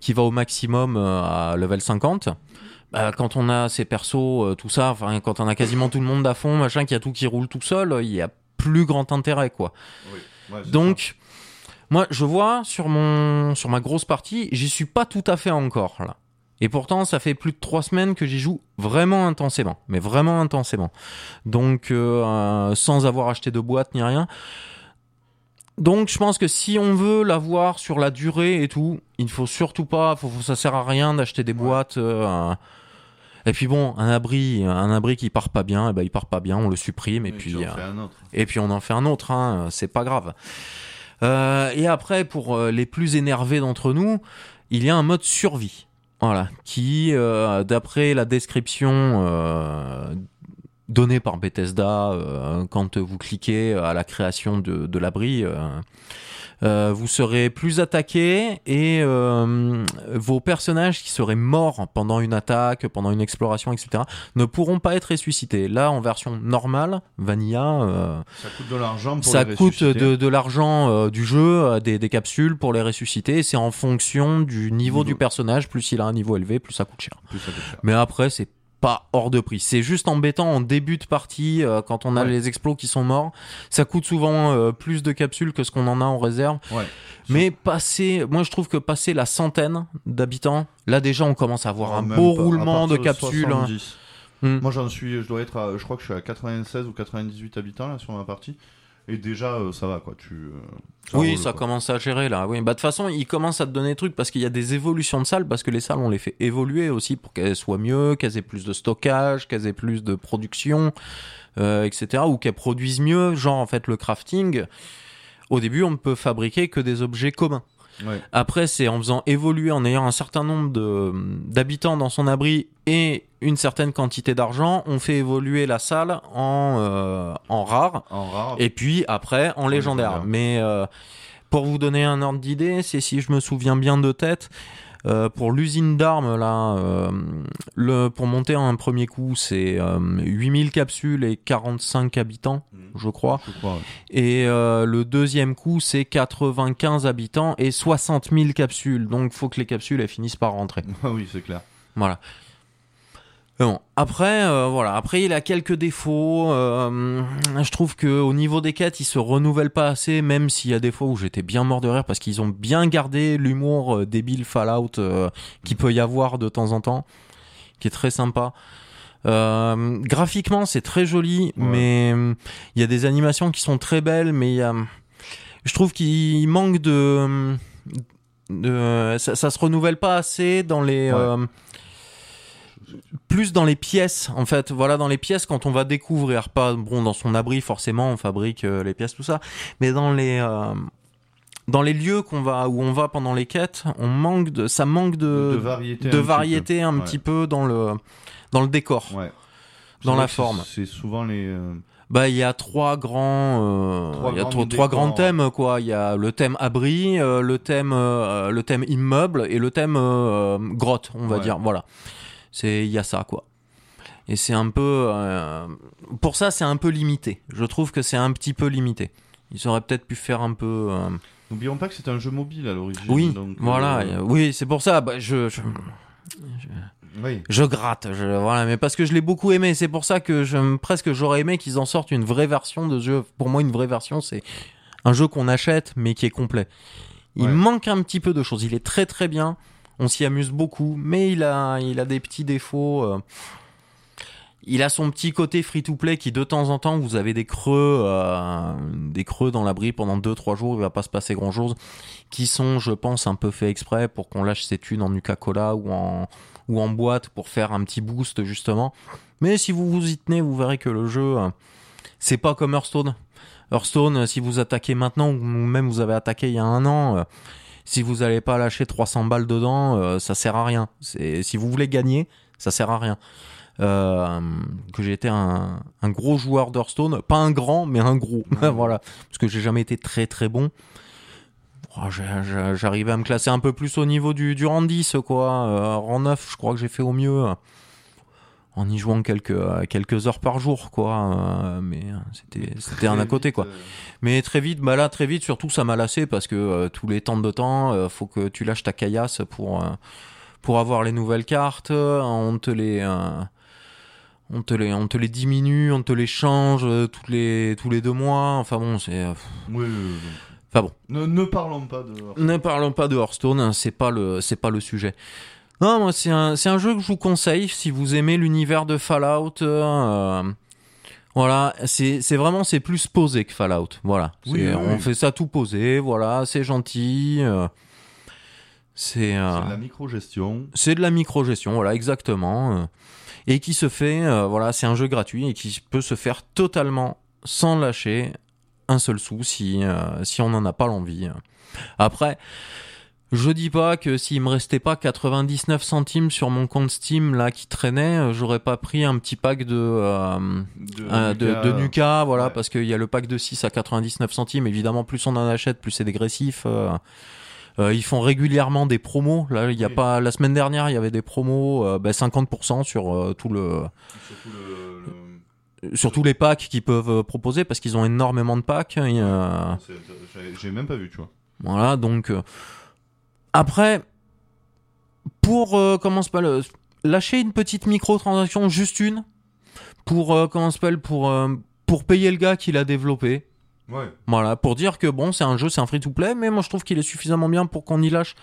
qui va au maximum euh, à level 50. Bah, quand on a ces persos, euh, tout ça, enfin quand on a quasiment tout le monde à fond, machin, qu'il y a tout qui roule tout seul, il y a plus grand intérêt quoi. Oui. Ouais, c'est Donc, moi, je vois sur mon sur ma grosse partie, j'y suis pas tout à fait encore là. Et pourtant, ça fait plus de trois semaines que j'y joue vraiment intensément, mais vraiment intensément. Donc, euh, euh, sans avoir acheté de boîte ni rien. Donc, je pense que si on veut l'avoir sur la durée et tout, il faut surtout pas, faut, ça sert à rien d'acheter des boîtes. euh, et puis bon, un abri, un abri qui part pas bien, eh ben il part pas bien, on le supprime et, puis. euh, et puis on en fait un autre, hein, c'est pas grave. Euh, et après, pour euh, les plus énervés d'entre nous, il y a un mode survie. Voilà, qui, euh, d'après la description euh, donnée par Bethesda, quand vous cliquez à la création de, de l'abri, euh, vous serez plus attaqué et euh, vos personnages qui seraient morts pendant une attaque, pendant une exploration, etc., ne pourront pas être ressuscités. Là, en version normale, Vanilla, euh, Ça coûte de l'argent ça les coûte de, de l'argent du jeu, des, des capsules pour les ressusciter. C'est en fonction du niveau Niveau. du personnage. Plus il a un niveau élevé, plus ça coûte cher. Plus ça coûte cher. Mais après, c'est pas hors de prix. C'est juste embêtant en début de partie euh, quand on a Ouais. les explos qui sont morts. Ça coûte souvent euh, plus de capsules que ce qu'on en a en réserve. Ouais. Mais passer, moi je trouve que passer la centaine d'habitants, là déjà on commence à avoir Oh, un beau pas. Roulement de capsules. hein. 70. Hmm. Moi j'en suis, je dois être, à- je crois que je suis à 96 ou 98 habitants là sur ma partie. Et déjà euh, ça va quoi. Tu. euh, oui, roule, ça quoi. commence à gérer là. Oui, bah de toute façon, ils commencent à te donner des trucs parce qu'il y a des évolutions de salles, parce que les salles on les fait évoluer aussi pour qu'elles soient mieux, qu'elles aient plus de stockage, qu'elles aient plus de production, euh, etc. Ou qu'elles produisent mieux. Genre en fait le crafting. Au début, on ne peut fabriquer que des objets communs. Ouais. Après, c'est en faisant évoluer, en ayant un certain nombre de d'habitants dans son abri et une certaine quantité d'argent, on fait évoluer la salle en euh, en rare. En rare. Et puis après, en légendaire. légendaire. Mais euh, pour vous donner un ordre d'idée, c'est si je me souviens bien de tête, euh, pour l'usine d'armes, là, le, pour monter un premier coup, c'est euh, 8000 capsules et 45 habitants, Mhm. je crois. Je crois. ouais. Et le deuxième coup, c'est 95 habitants et 60 000 capsules. Donc, faut que les capsules elles finissent par rentrer. Ah oui c'est clair. Voilà. Mais Bon, après, euh, voilà. Après, il a quelques défauts. euh, je trouve que au niveau des quêtes, il se renouvelle pas assez, même s'il y a des fois où j'étais bien mort de rire parce qu'ils ont bien gardé l'humour euh, débile Fallout euh, qui peut y avoir de temps en temps, qui est très sympa. Euh, graphiquement, c'est très joli, mais euh, il y a des animations qui sont très belles, mais il y a, je trouve qu'il manque de, de ça, ça se renouvelle pas assez dans les. Ouais. Plus dans les pièces en fait voilà dans les pièces quand on va découvrir pas bon dans son abri forcément on fabrique euh, les pièces tout ça mais dans les euh, dans les lieux qu'on va où on va pendant les quêtes on manque de ça manque de de variété. de un petit variété un Ouais. petit peu dans le dans le décor. Ouais. Dans la forme. C'est souvent les. euh, bah il y a trois grands euh, il y a trois, grands thèmes quoi il y a le thème abri euh, le thème euh, le thème immeuble et le thème grotte on va Ouais. dire voilà c'est il y a ça quoi et c'est un peu euh, pour ça c'est un peu limité je trouve que c'est un petit peu limité ils auraient peut-être pu faire un peu euh, N'oublions pas que c'est un jeu mobile à l'origine. oui donc, voilà euh, euh, oui c'est pour ça bah, je, je Oui. je gratte, je, voilà, mais parce que je l'ai beaucoup aimé, c'est pour ça que je, presque j'aurais aimé qu'ils en sortent une vraie version de ce jeu. Pour moi, une vraie version, c'est un jeu qu'on achète, mais qui est complet. Il Ouais. manque un petit peu de choses. Il est très très bien, on s'y amuse beaucoup, mais il a, des petits défauts. euh. Il a son petit côté free-to-play qui de temps en temps, vous avez des creux, euh, des creux dans l'abri pendant 2-3 jours, il va pas se passer grand-chose, qui sont, je pense, un peu fait exprès pour qu'on lâche ses thunes en Nuka-Cola ou en, ou en boîte pour faire un petit boost justement. Mais si vous vous y tenez, vous verrez que le jeu, euh, c'est pas comme Hearthstone. Hearthstone, si vous attaquez maintenant ou même vous avez attaqué il y a un an, si vous n'allez pas lâcher 300 balles dedans, euh, ça sert à rien. Si vous voulez gagner, ça sert à rien. Euh, que j'ai été un, un gros joueur d'Hearthstone, pas un grand, mais un gros. Voilà, parce que j'ai jamais été très très bon. Oh, J'arrivais à me classer un peu plus au niveau du, du rang 10, quoi. Euh, rang 9, je crois que j'ai fait au mieux. En y jouant quelques, euh, quelques heures par jour, quoi. euh, mais euh, c'était c'était un à côté, quoi. Mais très vite, bah là, très vite, surtout, ça m'a lassé parce que euh, tous les temps de temps, euh, faut que tu lâches ta caillasse pour, euh, pour avoir les nouvelles cartes. On te les. on te, les, on te les diminue, on te les change tous les, tous les deux mois. Enfin bon, c'est. Oui, oui, oui. Enfin bon. Ne, ne parlons pas de. Ne parlons pas de Hearthstone, hein, c'est pas le, c'est pas le sujet. Non, moi c'est un, c'est un jeu que je vous conseille si vous aimez l'univers de Fallout. euh, voilà, c'est, c'est vraiment c'est plus posé que Fallout. Voilà, Oui, C'est- oui, on oui. fait ça tout posé. Voilà, c'est gentil. euh, c'est, euh, C'est de la micro-gestion. c'est de la micro-gestion, voilà, exactement. et qui se fait, voilà, c'est un jeu gratuit et qui peut se faire totalement sans lâcher un seul sou si, si on n'en a pas l'envie. Après, je dis pas que s'il me restait pas 99 centimes sur mon compte Steam là qui traînait, euh, j'aurais pas pris un petit pack de, euh, De, euh, de, Nuka. de Nuka, voilà, ouais. parce qu'il y a le pack de 6 à 99 centimes. Évidemment, plus on en achète, plus c'est dégressif. euh. Ils font régulièrement des promos. Là, il y a Oui. pas la semaine dernière, il y avait des promos, euh, ben, 50% sur tout le, Surtout le. le- sur tous les packs qu'ils peuvent proposer parce qu'ils ont énormément de packs. euh, c'est- j'ai- J'ai même pas vu, tu vois. voilà, donc euh, après, pour euh, comment se s'appelle, lâcher une petite microtransaction, juste une, pour euh, comment se pour euh, pour payer le gars qui l'a développé. Ouais. Voilà, pour dire que bon, c'est un jeu, c'est un free-to-play, mais moi je trouve qu'il est suffisamment bien pour qu'on y lâche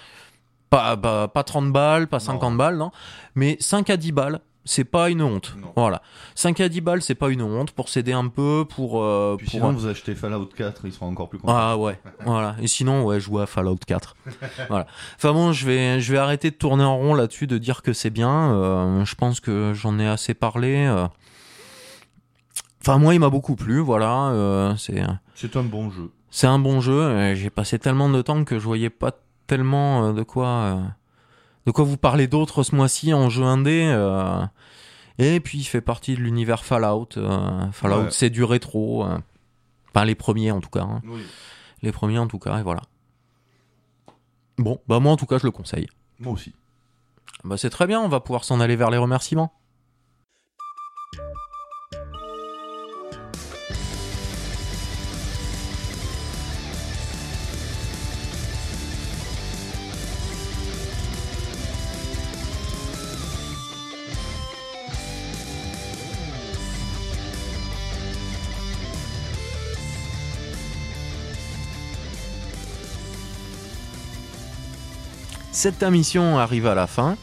pas, pas, pas 30 balles, pas 50 balles, non, mais 5 à 10 balles, c'est pas une honte. Non. Voilà. 5 à 10 balles, c'est pas une honte pour s'aider un peu, pour. euh, Puis pour sinon, vous achetez Fallout 4, ils seront encore plus contents. ah ouais, voilà. Et sinon, ouais, jouer à Fallout 4. voilà. Enfin bon, je vais, je vais arrêter de tourner en rond là-dessus, de dire que c'est bien. Euh, je pense que j'en ai assez parlé. euh. Enfin, moi, il m'a beaucoup plu, voilà. euh, c'est. C'est un bon jeu. C'est un bon jeu. J'ai passé tellement de temps que je voyais pas tellement de quoi de quoi vous parler d'autre ce mois-ci en jeu indé. euh. Et puis il fait partie de l'univers Fallout. euh, Fallout, Ouais. c'est du rétro. euh. Enfin les premiers en tout cas. hein. Oui. Les premiers en tout cas. Et voilà. Bon, bah moi en tout cas je le conseille. Moi aussi. Bah c'est très bien. On va pouvoir s'en aller vers les remerciements. Cette émission arrive à la fin.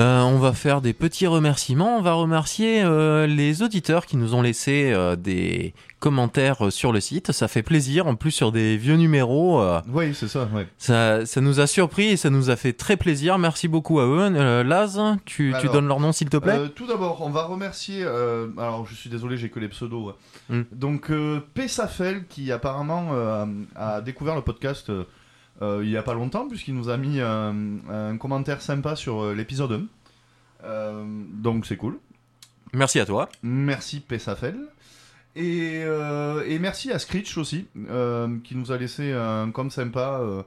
Euh, on va faire des petits remerciements. On va remercier euh, les auditeurs qui nous ont laissé euh, des commentaires sur le site. Ça fait plaisir. En plus, sur des vieux numéros, Oui, c'est ça, ouais. ça, ça nous a surpris et ça nous a fait très plaisir. Merci beaucoup à eux. Laz, tu, donnes leur nom s'il te plaît? tout d'abord, on va remercier. alors, je suis désolé, j'ai que les pseudos. ouais. Mm. Donc, Pessafel, qui apparemment a découvert le podcast euh, euh, il y a pas longtemps, puisqu'il nous a mis un, un commentaire sympa sur euh, l'épisode 1. Euh, donc, c'est cool. Merci à toi. Merci Pessafel. Et, euh, et merci à Screech aussi, euh, qui nous a laissé un com sympa euh,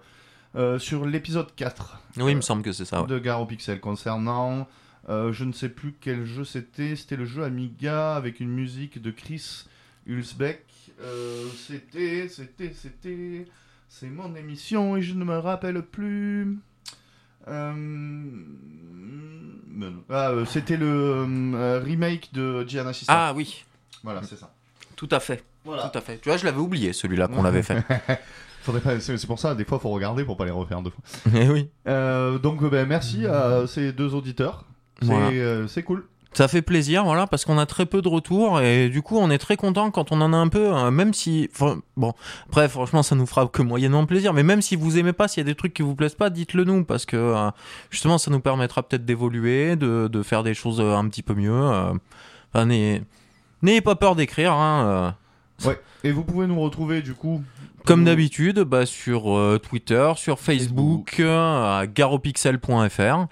euh, sur l'épisode 4 Oui, il me semble que c'est ça. ouais. de Garo Pixel concernant euh, je ne sais plus quel jeu c'était c'était le jeu Amiga avec une musique de Chris Hulsbeck Euh, c'était c'était c'était c'est mon émission et je ne me rappelle plus Euh. Ah, euh, c'était le euh, remake de Gianna Sista. Ah oui, Voilà, c'est ça. tout à fait. Voilà. Tout à fait. Tu vois, je l'avais oublié celui-là qu'on l'avait fait. Pas- c'est pour ça, des fois, faut regarder pour pas les refaire deux fois. Eh oui. Donc, ben, merci à ces deux auditeurs. C'est Voilà. c'est cool. Ça fait plaisir, voilà, parce qu'on a très peu de retours et du coup on est très content quand on en a un peu, hein, même si, enfin, bon, après franchement ça nous fera que moyennement plaisir, mais même si vous aimez pas, s'il y a des trucs qui vous plaisent pas, dites-le nous parce que euh, justement ça nous permettra peut-être d'évoluer, de, de faire des choses euh, un petit peu mieux. euh. Enfin, n'ayez pas peur d'écrire, hein, euh. Et vous pouvez nous retrouver du coup. comme d'habitude, bah, sur euh, Twitter, sur Facebook, euh, à garopixel.fr.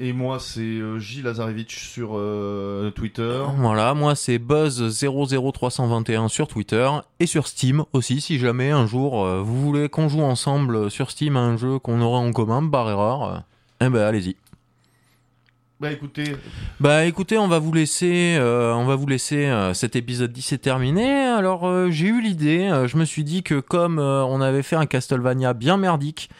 Et moi, c'est euh, J. Lazarevich sur euh, Twitter. Voilà, moi c'est Buzz00321 sur Twitter et sur Steam aussi. Si jamais un jour euh, vous voulez qu'on joue ensemble sur Steam à un jeu qu'on aurait en commun, barre erreur, eh ben allez-y. Bah écoutez, Bah écoutez, on va vous laisser, euh, on va vous laisser euh, cet épisode 10 est terminé. Alors euh, j'ai eu l'idée, je me suis dit que comme on avait fait un Castlevania bien merdique,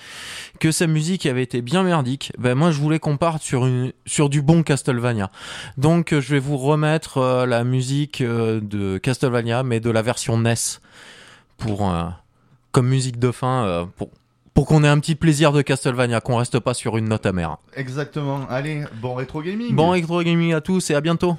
que sa musique avait été bien merdique, ben moi je voulais qu'on parte sur une, sur du bon Castlevania. Donc euh, je vais vous remettre euh, la musique euh, de Castlevania, mais de la version NES pour comme musique de fin pour pour qu'on ait un petit plaisir de Castlevania, qu'on reste pas sur une note amère. exactement. Allez, bon rétro gaming. Bon, Electro Gaming à tous et à bientôt.